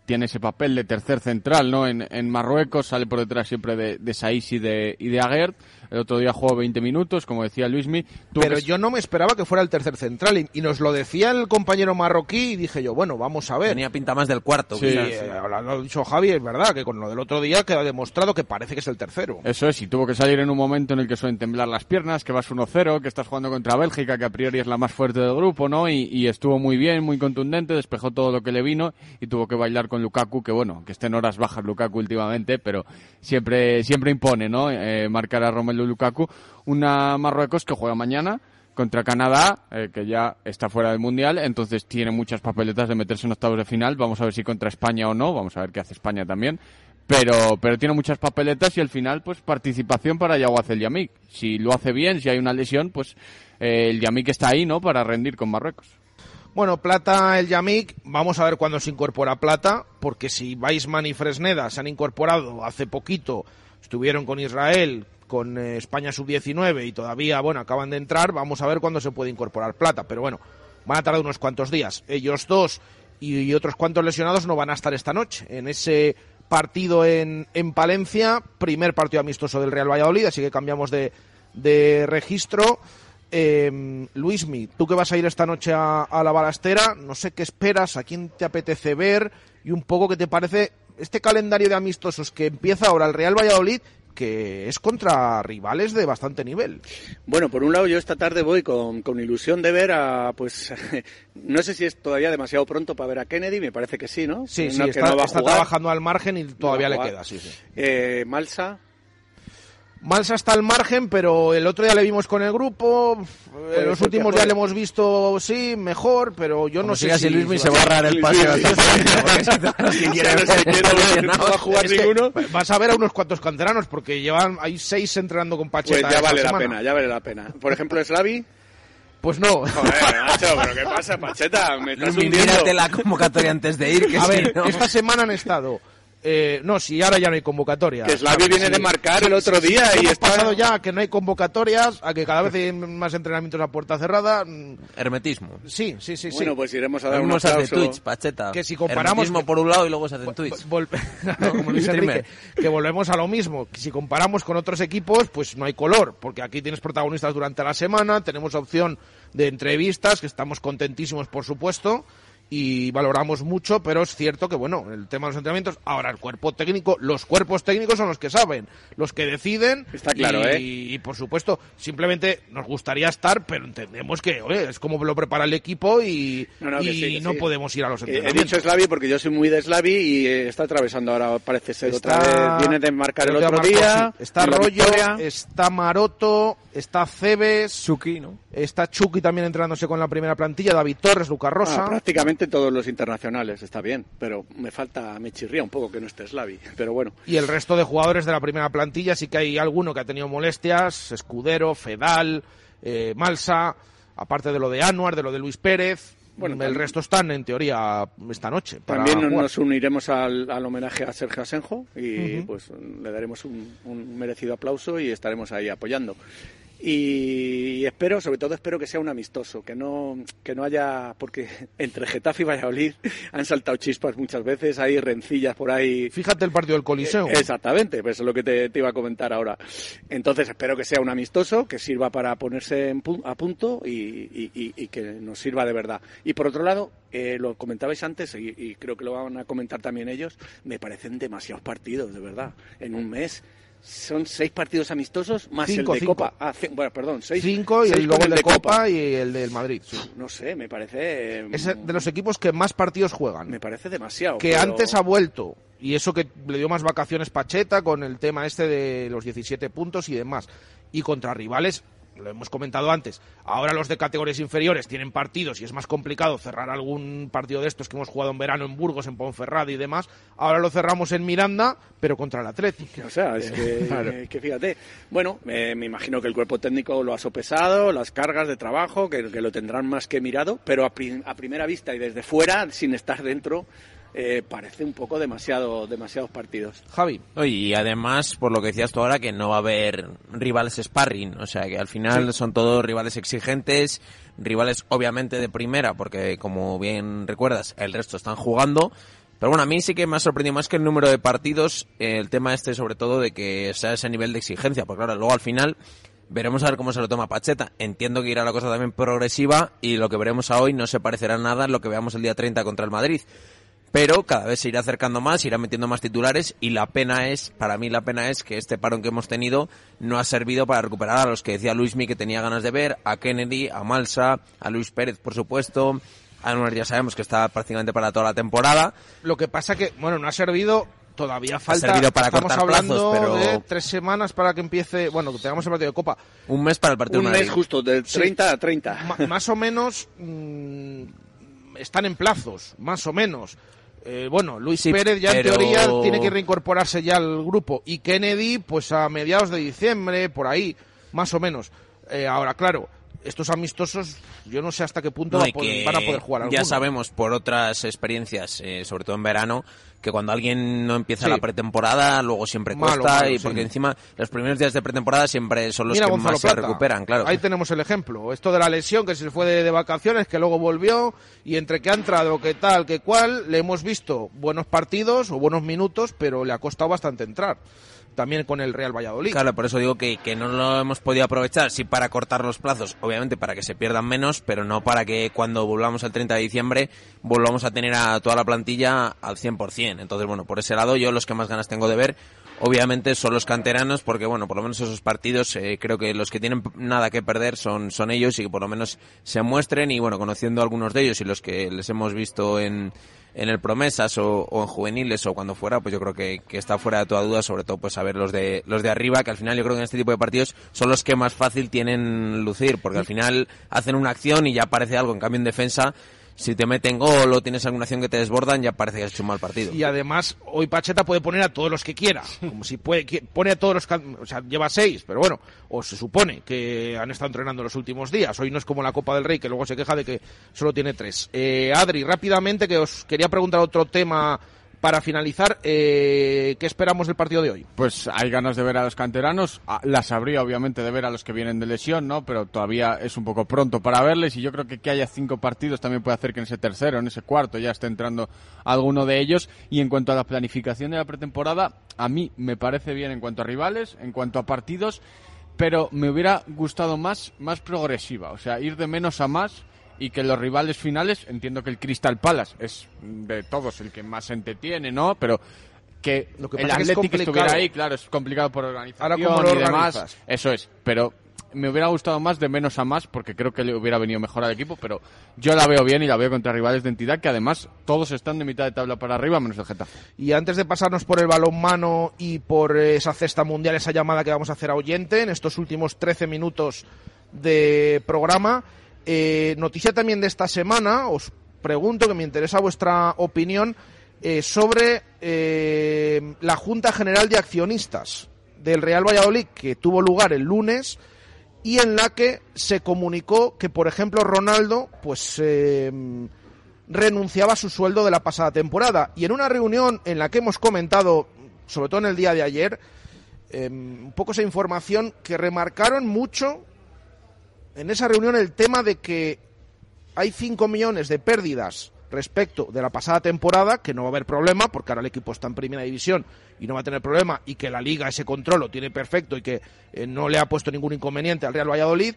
A: tiene ese papel de tercer central, ¿no? En, Marruecos sale por detrás siempre de, de y de, y de Aguert. El otro día jugó 20 minutos, como decía Luismi.
H: Pero
A: que-
H: yo no me esperaba que fuera el tercer central y, y nos lo decía el compañero marroquí y dije yo, bueno, vamos a ver.
M: Tenía pinta más del cuarto.
H: Sí,
M: quizás.
H: eh, lo lo ha dicho Javi, es verdad que con lo del otro día queda demostrado que parece que es el tercero.
A: Eso es, y tuvo que salir en un momento en el que suelen temblar las piernas, que vas 1-0, que estás jugando contra Bélgica, que a priori es la más fuerte del grupo, ¿no? Y, y estuvo muy bien, muy contundente, despejó todo lo que le vino y tuvo que bailar con Lukaku, que bueno, que esté en horas bajas Lukaku últimamente, pero siempre, siempre impone, ¿no? Eh, marcar a Romelu Lukaku. Una Marruecos que juega mañana contra Canadá, eh, que ya está fuera del Mundial, entonces tiene muchas papeletas de meterse en octavos de final. Vamos a ver si contra España o no, vamos a ver qué hace España también. Pero, pero tiene muchas papeletas y al final, pues participación para Yaguaz el Yamik. Si lo hace bien, si hay una lesión, pues eh, el Yamik está ahí, ¿no? Para rendir con Marruecos.
H: Bueno, Plata, el Yamik, vamos a ver cuándo se incorpora Plata, porque si Weisman y Fresneda se han incorporado hace poquito, estuvieron con Israel, con eh, España sub-19 y todavía, bueno, acaban de entrar, vamos a ver cuándo se puede incorporar Plata, pero bueno, van a tardar unos cuantos días. Ellos dos y, otros cuantos lesionados no van a estar esta noche en ese partido en, en Palencia, primer partido amistoso del Real Valladolid, así que cambiamos de, de registro. Eh, Luismi, tú que vas a ir esta noche a, a la balastera, no sé qué esperas, a quién te apetece ver y un poco qué te parece este calendario de amistosos que empieza ahora el Real Valladolid, que es contra rivales de bastante nivel.
N: Bueno, por un lado yo esta tarde voy con, con ilusión de ver a, pues, no sé si es todavía demasiado pronto para ver a Kennedy, me parece que sí, ¿no?
H: Sí,
N: No,
H: sí,
N: que
H: está,
N: no va a
H: está
N: jugar.
H: trabajando al margen y todavía
N: No
H: le queda,
N: jugar.
H: sí, sí.
N: Eh, Malsa,
H: Malsa está al margen, pero el otro día le vimos con el grupo.
N: Puede
H: En los últimos días le hemos visto, sí, mejor, pero yo
M: Como
H: no sé si.
M: así Luismi, se va a ahorrar el paseo a
H: Si
M: quiere-
N: no va a jugar
H: Es que
N: ninguno.
H: Vas a ver a unos cuantos canteranos, porque llevan hay seis entrenando con Pacheta.
N: Pues ya vale la
H: semana.
N: pena, ya vale la pena. Por ejemplo, Slavi.
H: Pues no.
N: Joder, macho, pero ¿qué pasa, Pacheta? Me estás hundiendo.
M: mírate la convocatoria antes de ir, que
H: a
M: si
H: ver,
M: no-
H: esta semana han estado. Eh, no, si ahora ya no hay convocatoria.
N: Que Slavi viene de marcar el otro día y
H: hemos
N: está-
H: pasado ya a que no hay convocatorias, a que cada vez hay más entrenamientos a puerta cerrada.
M: Hermetismo.
H: Sí, sí, sí, sí.
N: Bueno, pues iremos a dar
M: Lo
N: un
M: mismo se hace
N: aplauso.
M: Twitch, Pacheta.
H: Que si comparamos-
M: Hermetismo por un lado y luego se hacen Twitch.
H: Vol- No, como Luis
M: Streamer.
H: Enrique, que volvemos a lo mismo. que Si comparamos con otros equipos, pues no hay color, porque aquí tienes protagonistas durante la semana, tenemos opción de entrevistas, que estamos contentísimos, por supuesto, y valoramos mucho, pero es cierto que, bueno, el tema de los entrenamientos, ahora el cuerpo técnico, los cuerpos técnicos son los que saben, los que deciden.
N: Está claro,
H: y,
N: ¿eh?
H: y, por supuesto, simplemente nos gustaría estar, pero entendemos que, oye, es como lo prepara el equipo y
N: No, no, que
H: y
N: sí, que
H: no
N: sí.
H: podemos ir a los
N: Eh, He
H: entrenamientos.
N: dicho Slavi porque yo soy muy de Slavi y eh, está atravesando ahora, parece ser
H: Está-
N: otra vez. Viene de marcar el otro día.
H: sí. Está Rollo, está Maroto, está Cebes,
M: Chucky, ¿no?
H: está Chucky también entrándose con la primera plantilla, David Torres, Lucas Rosa.
N: Ah, prácticamente todos los internacionales, está bien, pero me falta, me chirría un poco que no esté Slavi, pero bueno.
H: Y el resto de jugadores de la primera plantilla, sí que hay alguno que ha tenido molestias, Escudero, Fedal, eh, Malsa, aparte de lo de Anuar, de lo de Luis Pérez.
N: Bueno,
H: el resto están en teoría esta noche. para
N: También
H: jugar.
N: nos uniremos al, al homenaje a Sergio Asenjo y pues le daremos un, un merecido aplauso y estaremos ahí apoyando. Y espero, sobre todo espero que sea un amistoso, que no, que no haya, porque entre Getafe y Valladolid han saltado chispas muchas veces, hay rencillas por ahí.
H: Fíjate el partido del Coliseo.
N: Eh, Exactamente, pues eso es lo que te, te iba a comentar ahora. Entonces espero que sea un amistoso, que sirva para ponerse en pu- a punto y, y- y- y que nos sirva de verdad. Y por otro lado, eh, lo comentabais antes y creo que lo van a comentar también ellos, me parecen demasiados partidos, de verdad, en un mes. Son seis partidos amistosos más
H: Cinco,
N: el de
H: cinco.
N: Copa. Ah, bueno, perdón, seis.
H: Cinco y
N: seis
H: el, luego el de Copa y el del Madrid. sí.
N: No sé, me parece. eh,
H: Es de los equipos que más partidos juegan.
N: Me parece demasiado.
H: que
N: pero-
H: antes ha vuelto. Y eso que le dio más vacaciones Pacheta con el tema este de los 17 puntos y demás. Y contra rivales, lo hemos comentado antes, ahora los de categorías inferiores tienen partidos y es más complicado cerrar algún partido de estos que hemos jugado en verano en Burgos, en Ponferrada y demás. Ahora lo cerramos en Miranda, pero contra el Atlético.
N: O sea, es que,
H: Claro.
N: eh, que fíjate. Bueno, eh, me imagino que el cuerpo técnico lo ha sopesado, las cargas de trabajo, que, que lo tendrán más que mirado, pero a, pri- a primera vista y desde fuera, sin estar dentro, eh, parece un poco demasiado, demasiados partidos.
H: Javi.
M: Y además, por lo que decías tú ahora, que no va a haber rivales sparring. O sea, que al final son todos rivales exigentes, rivales obviamente de primera, porque como bien recuerdas, el resto están jugando. Pero bueno, a mí sí que me ha sorprendido más que el número de partidos, eh, el tema este sobre todo de que sea ese nivel de exigencia, porque claro, luego al final veremos a ver cómo se lo toma Pacheta. Entiendo que irá la cosa también progresiva y lo que veremos a hoy no se parecerá nada a lo que veamos el día 30 contra el Madrid. Pero cada vez se irá acercando más, irá metiendo más titulares y la pena es, para mí la pena es que este parón que hemos tenido no ha servido para recuperar a los que decía Luismi que tenía ganas de ver, a Kennedy, a Malsa, a Luis Pérez por supuesto, Anuar ya sabemos que está prácticamente para toda la temporada.
H: Lo que pasa que, bueno, no ha servido todavía falta.
M: servido para
H: Estamos
M: cortar
H: hablando
M: plazos, pero-
H: de tres semanas para que empiece, bueno, que tengamos el partido de Copa.
M: Un mes para el partido
N: Un
M: de Madrid.
N: mes justo, de
H: Sí.
N: 30 a 30.
H: Ma- más o menos mm, están en plazos, más o menos. Eh, bueno, Luis
M: Sí,
H: Pérez ya
M: pero-
H: en teoría tiene que reincorporarse ya al grupo y Kennedy pues a mediados de diciembre, por ahí, más o menos. Eh, ahora, claro, estos amistosos yo no sé hasta qué punto
M: No,
H: va poder- van a poder jugar
M: Ya sabemos por otras experiencias, eh, sobre todo en verano, que cuando alguien no empieza
H: Sí.
M: la pretemporada, luego siempre
H: Malo,
M: cuesta,
H: malo,
M: y
H: sí.
M: porque encima los primeros días de pretemporada siempre son los
H: Mira
M: que
H: Gonzalo
M: más se recuperan, claro.
H: Ahí tenemos el ejemplo. Esto de la lesión, que se fue de, de vacaciones, que luego volvió, y entre que ha entrado, que tal, que cual, le hemos visto buenos partidos o buenos minutos, pero le ha costado bastante entrar. También con el Real Valladolid.
M: Claro, por eso digo que, que no lo hemos podido aprovechar, sí para cortar los plazos, obviamente para que se pierdan menos, pero no para que cuando volvamos el 30 de diciembre volvamos a tener a toda la plantilla al 100%. Entonces, bueno, por ese lado yo los que más ganas tengo de ver, obviamente son los canteranos, porque bueno, por lo menos esos partidos eh, creo que los que tienen nada que perder son, son ellos y que por lo menos se muestren y bueno, conociendo a algunos de ellos y los que les hemos visto en en el promesas o, o en juveniles o cuando fuera, pues yo creo que, que está fuera de toda duda, sobre todo pues a ver los de los de arriba, que al final yo creo que en este tipo de partidos son los que más fácil tienen lucir, porque al final hacen una acción y ya aparece algo, en cambio en defensa, si te meten gol o tienes alguna acción que te desbordan, ya parece que has hecho un mal partido.
H: Y además, hoy Pacheta puede poner a todos los que quiera. Como si puede, que- pone a todos los. can- O sea, lleva seis, pero bueno, o se supone que han estado entrenando los últimos días. Hoy no es como la Copa del Rey, que luego se queja de que solo tiene tres. Eh, Adri, rápidamente, que os quería preguntar otro tema para finalizar. Eh, ¿Qué esperamos del partido de hoy?
A: Pues hay ganas de ver a los canteranos. Ah, Las habría, obviamente, de ver a los que vienen de lesión, ¿no? Pero todavía es un poco pronto para verles. Y yo creo que que haya cinco partidos también puede hacer que en ese tercero, en ese cuarto, ya esté entrando alguno de ellos. Y en cuanto a la planificación de la pretemporada, a mí me parece bien en cuanto a rivales, en cuanto a partidos. Pero me hubiera gustado más, más progresiva. O sea, ir de menos a más y que los rivales finales, entiendo que el Crystal Palace es de todos el que más gente tiene, ¿no? Pero que,
H: Lo que
A: el
H: que es
A: Atlético estuviera ahí, claro, es complicado por organización
H: Ahora, ¿cómo lo
A: y demás. Eso es, pero me hubiera gustado más de menos a más porque creo que le hubiera venido mejor al equipo, pero yo la veo bien y la veo contra rivales de entidad que además todos están de mitad de tabla para arriba menos el Getafe.
H: Y antes de pasarnos por el balonmano y por esa cesta mundial, esa llamada que vamos a hacer a oyente en estos últimos 13 minutos de programa, eh, noticia también de esta semana, os pregunto que me interesa vuestra opinión eh, sobre eh, la Junta General de Accionistas del Real Valladolid que tuvo lugar el lunes y en la que se comunicó que, por ejemplo, Ronaldo, pues eh, renunciaba a su sueldo de la pasada temporada. Y en una reunión en la que hemos comentado, sobre todo en el día de ayer, un poco esa información que remarcaron mucho en esa reunión el tema de que hay 5 millones de pérdidas respecto de la pasada temporada, que no va a haber problema, porque ahora el equipo está en primera división y no va a tener problema, y que la liga ese control lo tiene perfecto y que eh, no le ha puesto ningún inconveniente al Real Valladolid,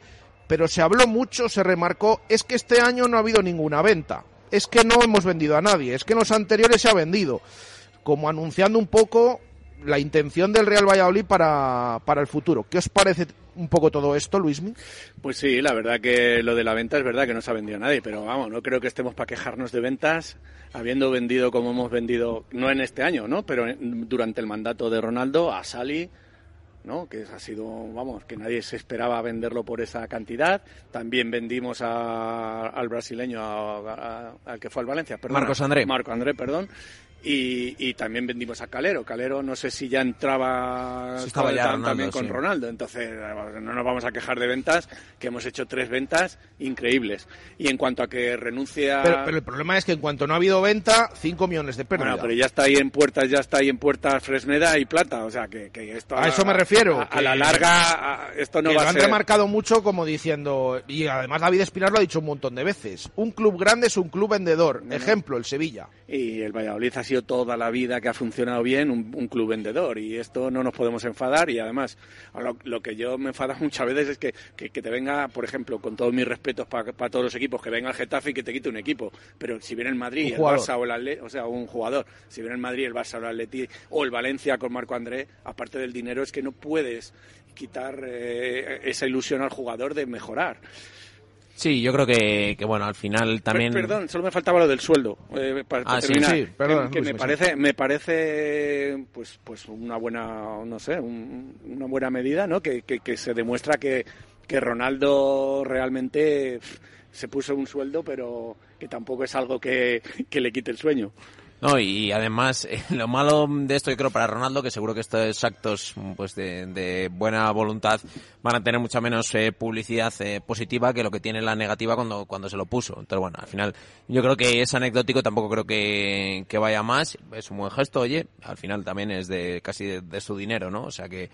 H: pero se habló mucho, se remarcó, es que este año no ha habido ninguna venta, es que no hemos vendido a nadie, es que en los anteriores se ha vendido, como anunciando un poco la intención del Real Valladolid para, para el futuro. ¿Qué os parece un poco todo esto, Luismi?
N: Pues sí, la verdad que lo de la venta es verdad que no se ha vendido a nadie, pero vamos, no creo que estemos para quejarnos de ventas, habiendo vendido como hemos vendido, no en este año, ¿no? Pero en- durante el mandato de Ronaldo, a Sali, ¿no? Que ha sido, vamos, que nadie se esperaba venderlo por esa cantidad. También vendimos a- al brasileño, a- a- al que fue al Valencia, perdón.
M: Marcos André.
N: Marco André, perdón. Y, y también vendimos a Calero. Calero no sé si ya entraba
M: estaba ya Ronaldo,
N: también con
M: sí.
N: Ronaldo. Entonces, no nos vamos a quejar de ventas, que hemos hecho tres ventas increíbles. Y en cuanto a que renuncia...
H: Pero, pero el problema es que en cuanto no ha habido venta, 5 millones de pérdida.
N: Bueno, pero ya está ahí en puertas, ya está ahí en puertas Fresneda y Plata, o sea que, que esto
H: A eso me refiero,
N: A, la larga, a- esto no
H: que
N: va
H: lo
N: a
H: han
N: ser.
H: remarcado mucho como diciendo, y además David Espinar lo ha dicho un montón de veces, un club grande es un club vendedor. Ejemplo, el Sevilla.
N: Y el Valladolid ha sido toda la vida que ha funcionado bien un, un club vendedor y esto no nos podemos enfadar y además lo, lo que yo me enfada muchas veces es que, que, que te venga, por ejemplo, con todos mis respetos para todos los equipos, que venga el Getafe y que te quite un equipo, pero si viene el Madrid, el. Barça o el Atleti, o sea, un jugador, si viene el Madrid, el Barça o el Atleti o el Valencia con Marco André, aparte del dinero es que no puedes quitar eh, esa ilusión al jugador de mejorar.
M: Sí, yo creo que, que bueno, al final también...
N: Per- Perdón, solo me faltaba lo del sueldo. eh, para, para
M: Ah, sí,
N: terminar.
M: sí,
N: Que-
H: perdón,
N: que, me
H: sí.
N: parece, me parece, pues, pues una buena, no sé, un- una buena medida, ¿no? Que, que, que se demuestra que, que Ronaldo realmente se puso un sueldo, pero que tampoco es algo que, que le quite el sueño.
M: No, y además, eh, lo malo de esto, yo creo, para Ronaldo, que seguro que estos actos pues de, de buena voluntad van a tener mucha menos eh, publicidad eh, positiva que lo que tiene la negativa cuando, cuando se lo puso. Entonces, bueno, al final, yo creo que es anecdótico, tampoco creo que, que vaya más. Es un buen gesto, oye, al final también es de casi de, de su dinero, ¿no? O sea que.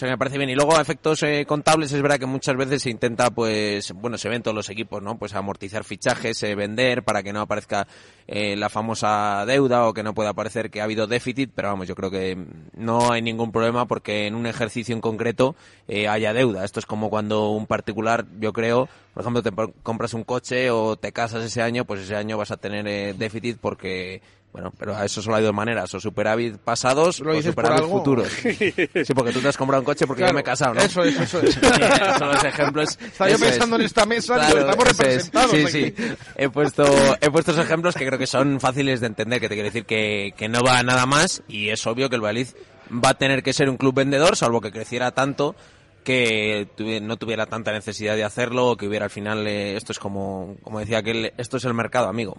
M: O me parece bien. Y luego a efectos eh, contables es verdad que muchas veces se intenta, pues, bueno, se ven todos los equipos, ¿no? Pues amortizar fichajes, eh, vender para que no aparezca eh, la famosa deuda o que no pueda aparecer que ha habido déficit. Pero vamos, yo creo que no hay ningún problema porque en un ejercicio en concreto eh, haya deuda. Esto es como cuando un particular, yo creo, por ejemplo, te compras un coche o te casas ese año, pues ese año vas a tener eh, déficit porque bueno, pero a eso solo hay dos maneras, o superávit pasados
H: ¿Lo
M: o superávit futuros. Sí, porque tú te has comprado un coche porque
H: Claro,
M: yo me he casado, ¿no?
H: eso es, eso es.
M: Son los ejemplos.
H: Estaba yo
M: es.
H: pensando en esta mesa, digo, estamos representados
M: Sí,
H: aquí.
M: sí. He puesto, he puesto esos ejemplos que creo que son fáciles de entender, que te quiero decir que, que no va a nada más y es obvio que el Valladolid va a tener que ser un club vendedor, salvo que creciera tanto que no tuviera tanta necesidad de hacerlo o que hubiera al final, eh, esto es como, como decía aquel, esto es el mercado, amigo.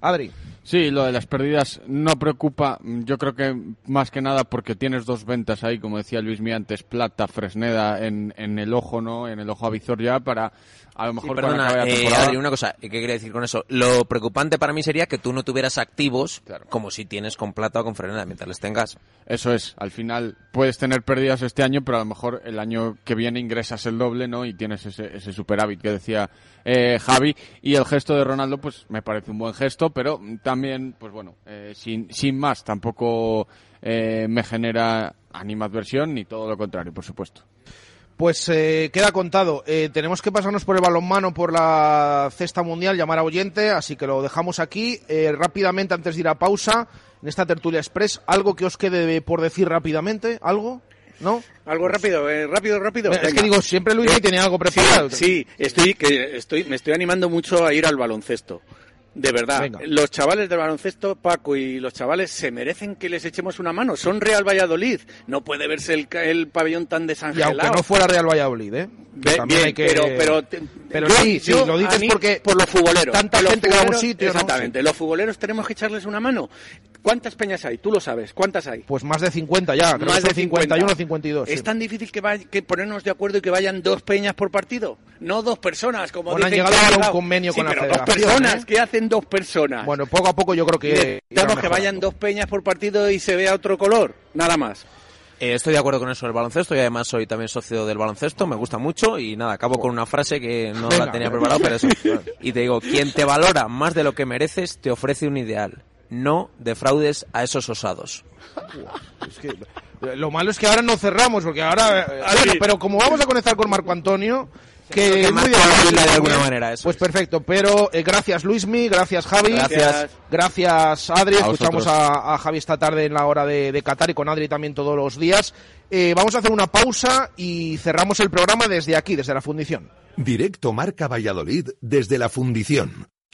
H: Adri.
A: Sí, lo de las pérdidas no preocupa. Yo creo que más que nada porque tienes dos ventas ahí, como decía Luis Mí antes, Plata, Fresneda en, en el ojo, ¿no? En el ojo avizor ya para a lo
M: Sí,
A: mejor cuando
M: perdona, eh. Adri, una cosa, ¿qué quiere decir con eso? Lo preocupante para mí sería que tú no tuvieras activos como si tienes con plata o con frenada, mientras les tengas.
A: Eso es, al final puedes tener pérdidas este año, pero a lo mejor el año que viene ingresas el doble, ¿no? Y tienes ese, ese superávit que decía eh, Javi. Y el gesto de Ronaldo, pues me parece un buen gesto, pero también, pues bueno, eh, sin, sin más, tampoco eh, me genera animadversión ni todo lo contrario, por supuesto.
H: Pues eh, queda contado. Eh, tenemos que pasarnos por el balonmano, por la cesta mundial, llamar a oyente, así que lo dejamos aquí. Eh, rápidamente, antes de ir a pausa, en esta tertulia express, ¿algo que os quede por decir rápidamente? ¿Algo? ¿No?
N: Algo rápido, eh, rápido, rápido.
H: Es que digo, siempre Luis tiene algo preparado.
N: Sí, sí, estoy, que estoy, me estoy animando mucho a ir al baloncesto. De verdad,
H: Venga.
N: los chavales del baloncesto, Paco y los chavales, se merecen que les echemos una mano. Son Real Valladolid. No puede verse el, el pabellón tan
H: Y
N: desangelado.
H: aunque no fuera Real Valladolid, ¿eh? Que
N: bien,
H: hay que-
N: pero, pero, te-
H: Pero
N: yo-
H: sí, sí, lo dices
N: mí,
H: porque
N: por los futboleros.
H: tanta
N: Los
H: gente que va a un
N: futboleros-
H: sitio, ¿no?
N: Exactamente, los futboleros tenemos que echarles una mano. ¿Cuántas peñas hay? Tú lo sabes. ¿Cuántas hay?
H: Pues más de 50 ya, creo
N: Más
H: que
N: de
H: 51 o 52. sí.
N: ¿Es tan difícil que, vay- que ponernos de acuerdo y que vayan dos peñas por partido? No dos personas, como
H: Bueno, han
N: dicen
H: llegado
N: que
H: a un convenio con la
N: pero dos
H: federación,
N: personas.
H: ¿eh?
N: ¿Qué hacen dos personas?
H: Bueno, poco a poco yo creo que...
N: Necesitamos que vayan dos peñas por partido y se vea otro color. Nada más.
M: Eh, estoy de acuerdo con eso del baloncesto y además soy también socio del baloncesto, me gusta mucho y nada, acabo con una frase que no
H: Venga.
M: la tenía preparada, pero eso. Y te digo, quien te valora más de lo que mereces te ofrece un ideal. No defraudes a esos osados.
H: Es que, eh, lo malo es que ahora no cerramos, porque ahora... eh,
M: Ah,
H: bueno, pero como vamos a conectar con Marco Antonio, que es muy
M: de alguna manera, eso
H: Pues perfecto, pero eh, gracias Luismi, gracias Javi.
M: Gracias.
H: Gracias Adri,
M: A
H: escuchamos a, a Javi esta tarde en la hora de, de Qatar y con Adri también todos los días. Eh, vamos a hacer una pausa y cerramos el programa desde aquí, desde la fundición.
E: Directo Marca Valladolid desde la fundición.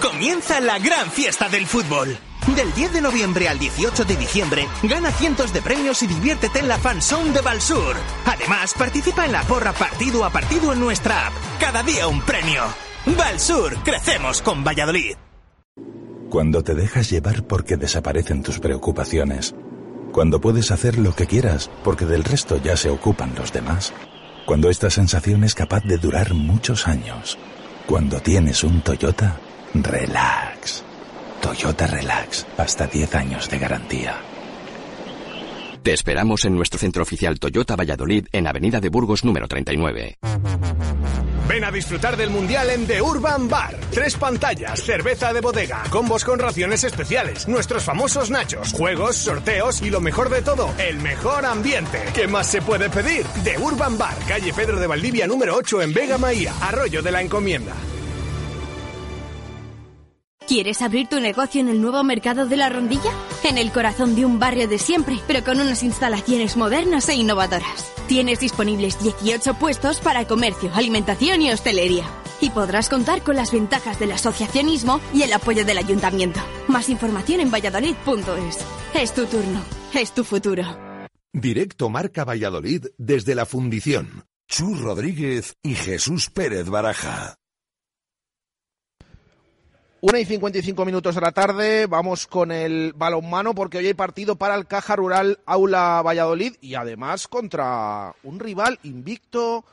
D: Comienza la gran fiesta del fútbol. Del 10 de noviembre al 18 de diciembre, gana cientos de premios y diviértete en la fanzone de Balsur. Además, participa en la porra partido a partido en nuestra app. Cada día un premio. Balsur, crecemos con Valladolid.
O: Cuando te dejas llevar porque desaparecen tus preocupaciones. Cuando puedes hacer lo que quieras porque del resto ya se ocupan los demás. Cuando esta sensación es capaz de durar muchos años. Cuando tienes un Toyota, relax. Toyota Relax, hasta 10 años de garantía.
P: Te esperamos en nuestro centro oficial Toyota Valladolid en Avenida de Burgos número 39.
C: Ven a disfrutar del Mundial en The Urban Bar. Tres pantallas, cerveza de bodega, combos con raciones especiales, nuestros famosos nachos, juegos, sorteos y lo mejor de todo, el mejor ambiente. ¿Qué más se puede pedir? The Urban Bar, calle Pedro de Valdivia número 8 en Vega Maía, Arroyo de la Encomienda.
B: ¿Quieres abrir tu negocio en el nuevo mercado de la Rondilla? En el corazón de un barrio de siempre, pero con unas instalaciones modernas e innovadoras. Tienes disponibles 18 puestos para comercio, alimentación y hostelería. Y podrás contar con las ventajas del asociacionismo y el apoyo del ayuntamiento. Más información en valladolid.es. Es tu turno, es tu futuro.
E: Directo Marca Valladolid desde la Fundición. Chus Rodríguez y Jesús Pérez Baraja.
H: 1 y 55 minutos de la tarde, vamos con el balonmano porque hoy hay partido para el Caja Rural Aula Valladolid y además contra un rival invicto,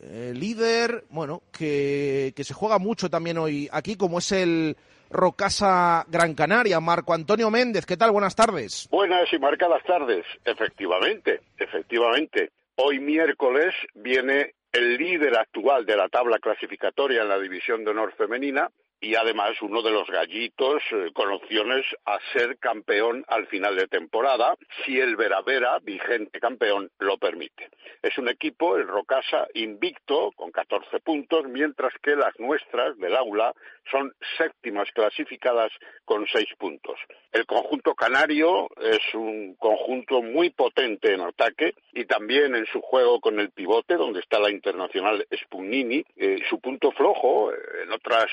H: eh, líder, bueno, que, que se juega mucho también hoy aquí como es el Rocasa Gran Canaria. Marco Antonio Méndez, ¿qué tal? Buenas tardes.
Q: Buenas y marcadas tardes, efectivamente, efectivamente. Hoy miércoles viene el líder actual de la tabla clasificatoria en la División de Honor Femenina, y además uno de los gallitos eh, con opciones a ser campeón al final de temporada, si el Veravera, vigente campeón, lo permite. Es un equipo, el Rocasa, invicto, con 14 puntos, mientras que las nuestras del aula son séptimas clasificadas con 6 puntos. El conjunto canario es un conjunto muy potente en ataque y también en su juego con el pivote, donde está la internacional Spunini. Eh, su punto flojo, eh, en otras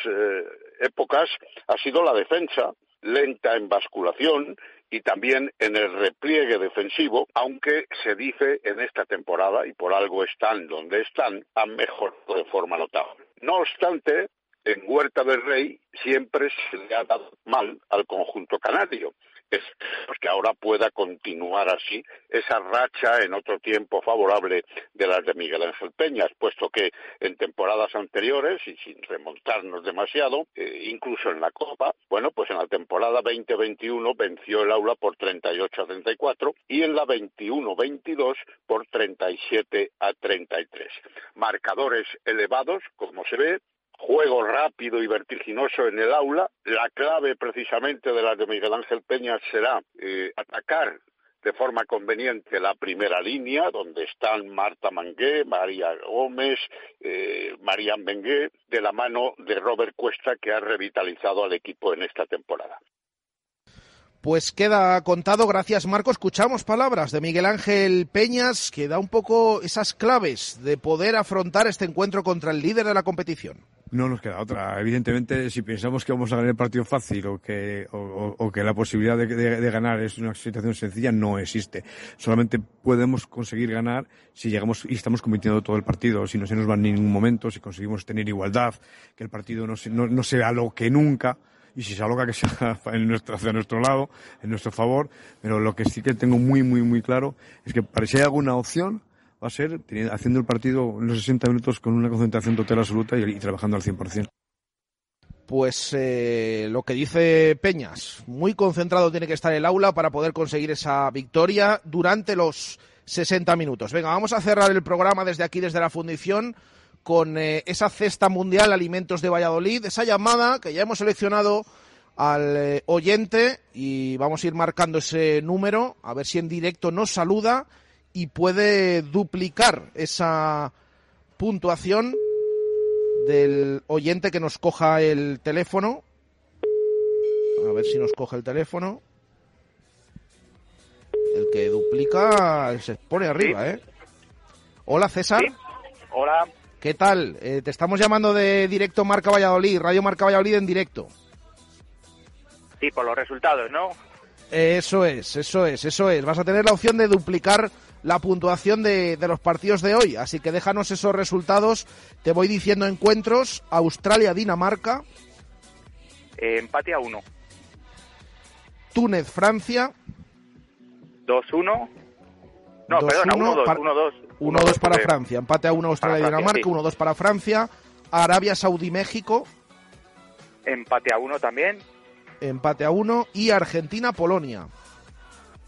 Q: épocas ha sido la defensa, lenta en basculación y también en el repliegue defensivo, aunque se dice en esta temporada, y por algo están donde están, han mejorado de forma notable. No obstante, en Huerta del Rey siempre se le ha dado mal al conjunto canario es que ahora pueda continuar así esa racha en otro tiempo favorable de las de Miguel Ángel Peñas, puesto que en temporadas anteriores, y sin remontarnos demasiado, eh, incluso en la Copa, bueno, pues en la temporada 2021 venció el aula por 38 a 34 y en la 21-22 por 37 a 33. Marcadores elevados, como se ve, juego rápido y vertiginoso en el aula. La clave precisamente de la de Miguel Ángel Peña será eh, atacar de forma conveniente la primera línea, donde están Marta Mangué, María Gómez, eh, Marian Bengué, de la mano de Robert Cuesta, que ha revitalizado al equipo en esta temporada.
H: Pues queda contado, gracias Marco. Escuchamos palabras de Miguel Ángel Peñas que da un poco esas claves de poder afrontar este encuentro contra el líder de la competición.
R: No nos queda otra. Evidentemente, si pensamos que vamos a ganar el partido fácil o que, o, que la posibilidad de, ganar es una situación sencilla, no existe. Solamente podemos conseguir ganar si llegamos y estamos compitiendo todo el partido, si no se nos va en ningún momento, si conseguimos tener igualdad, que el partido no, no, no sea lo que nunca y si se aloca que sea en nuestro, hacia nuestro lado, en nuestro favor, pero lo que sí que tengo muy, muy, muy claro es que para si hay alguna opción va a ser haciendo el partido en los 60 minutos con una concentración total absoluta y, trabajando al 100%.
H: Pues eh, lo que dice Peñas, muy concentrado tiene que estar el aula para poder conseguir esa victoria durante los 60 minutos. Venga, vamos a cerrar el programa desde aquí, desde la fundición con eh, esa cesta mundial Alimentos de Valladolid, esa llamada que ya hemos seleccionado al eh, oyente y vamos a ir marcando ese número, a ver si en directo nos saluda y puede duplicar esa puntuación del oyente que nos coja el teléfono. A ver si nos coge el teléfono. El que duplica se pone arriba, ¿eh? Hola, César.
S: Hola.
H: ¿Qué tal? Eh, te estamos llamando de directo Marca Valladolid, Radio Marca Valladolid en directo.
S: Sí, por los resultados, ¿no?
H: Eso es, eso es, eso es. Vas a tener la opción de duplicar la puntuación de, los partidos de hoy. Así que déjanos esos resultados. Te voy diciendo encuentros. Australia-Dinamarca.
S: Eh, empate a 1.
H: Túnez-Francia.
S: 2-1. No, perdona, 1-2. 1-2
H: 1-2 para Francia. Empate a 1 Australia y Dinamarca. 1-2 para Francia. Arabia Saudí-México.
S: Empate a uno también.
H: Empate a uno. Y Argentina-Polonia.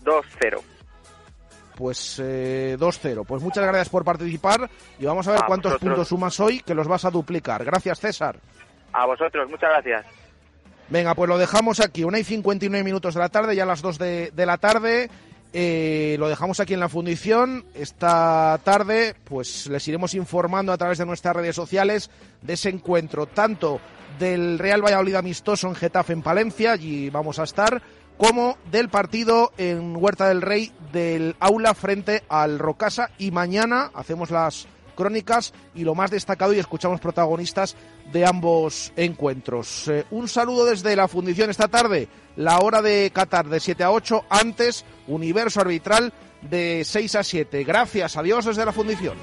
S: 2-0.
H: Pues eh, 2-0. Pues muchas gracias por participar y vamos a ver
S: A
H: cuántos
S: vosotros.
H: puntos sumas hoy, que los vas a duplicar. Gracias, César.
S: A vosotros, muchas gracias.
H: Venga, pues lo dejamos aquí. Una y 59 minutos de la tarde, ya a las 2 de, de la tarde. Eh, lo dejamos aquí en la fundición. Esta tarde, pues les iremos informando a través de nuestras redes sociales de ese encuentro, tanto del Real Valladolid amistoso en Getafe en Palencia, allí vamos a estar, como del partido en Huerta del Rey del Aula frente al Rocasa. Y mañana hacemos las crónicas y lo más destacado y escuchamos protagonistas de ambos encuentros. Eh, un saludo desde la fundición esta tarde, la hora de Qatar de 7 a 8, antes universo arbitral de 6 a 7. Gracias, adiós desde la fundición.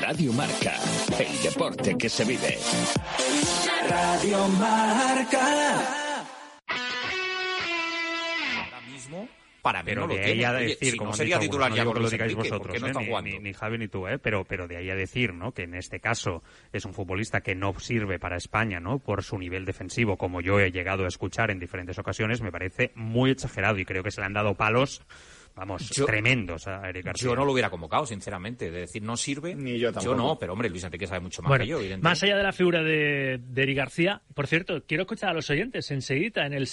L: Radio Marca, el deporte que se vive.
F: Radio Marca.
T: mismo, para mí
U: Pero
T: no lo
U: de ahí
T: tiene.
U: a
T: Oye,
U: decir,
T: si
U: como
T: no sería
U: dicho
T: titular ya
U: que lo digáis
T: Enrique,
U: vosotros,
T: ¿por qué no
U: ¿eh? ni- ni Javi ni tú, ¿eh? pero, pero de ahí a decir ¿no? que en este caso es un futbolista que no sirve para España ¿no? por su nivel defensivo, como yo he llegado a escuchar en diferentes ocasiones, me parece muy exagerado y creo que se le han dado palos, vamos,
T: Yo-
U: tremendos a Eric García.
T: Yo no lo hubiera convocado, sinceramente. De decir, no sirve. Ni yo
U: tampoco.
T: no, pero hombre, Luis Enrique sabe mucho más
V: Bueno,
T: que yo, evidentemente.
V: más allá de la figura de, de Eric García, por cierto, quiero escuchar a los oyentes enseguida en el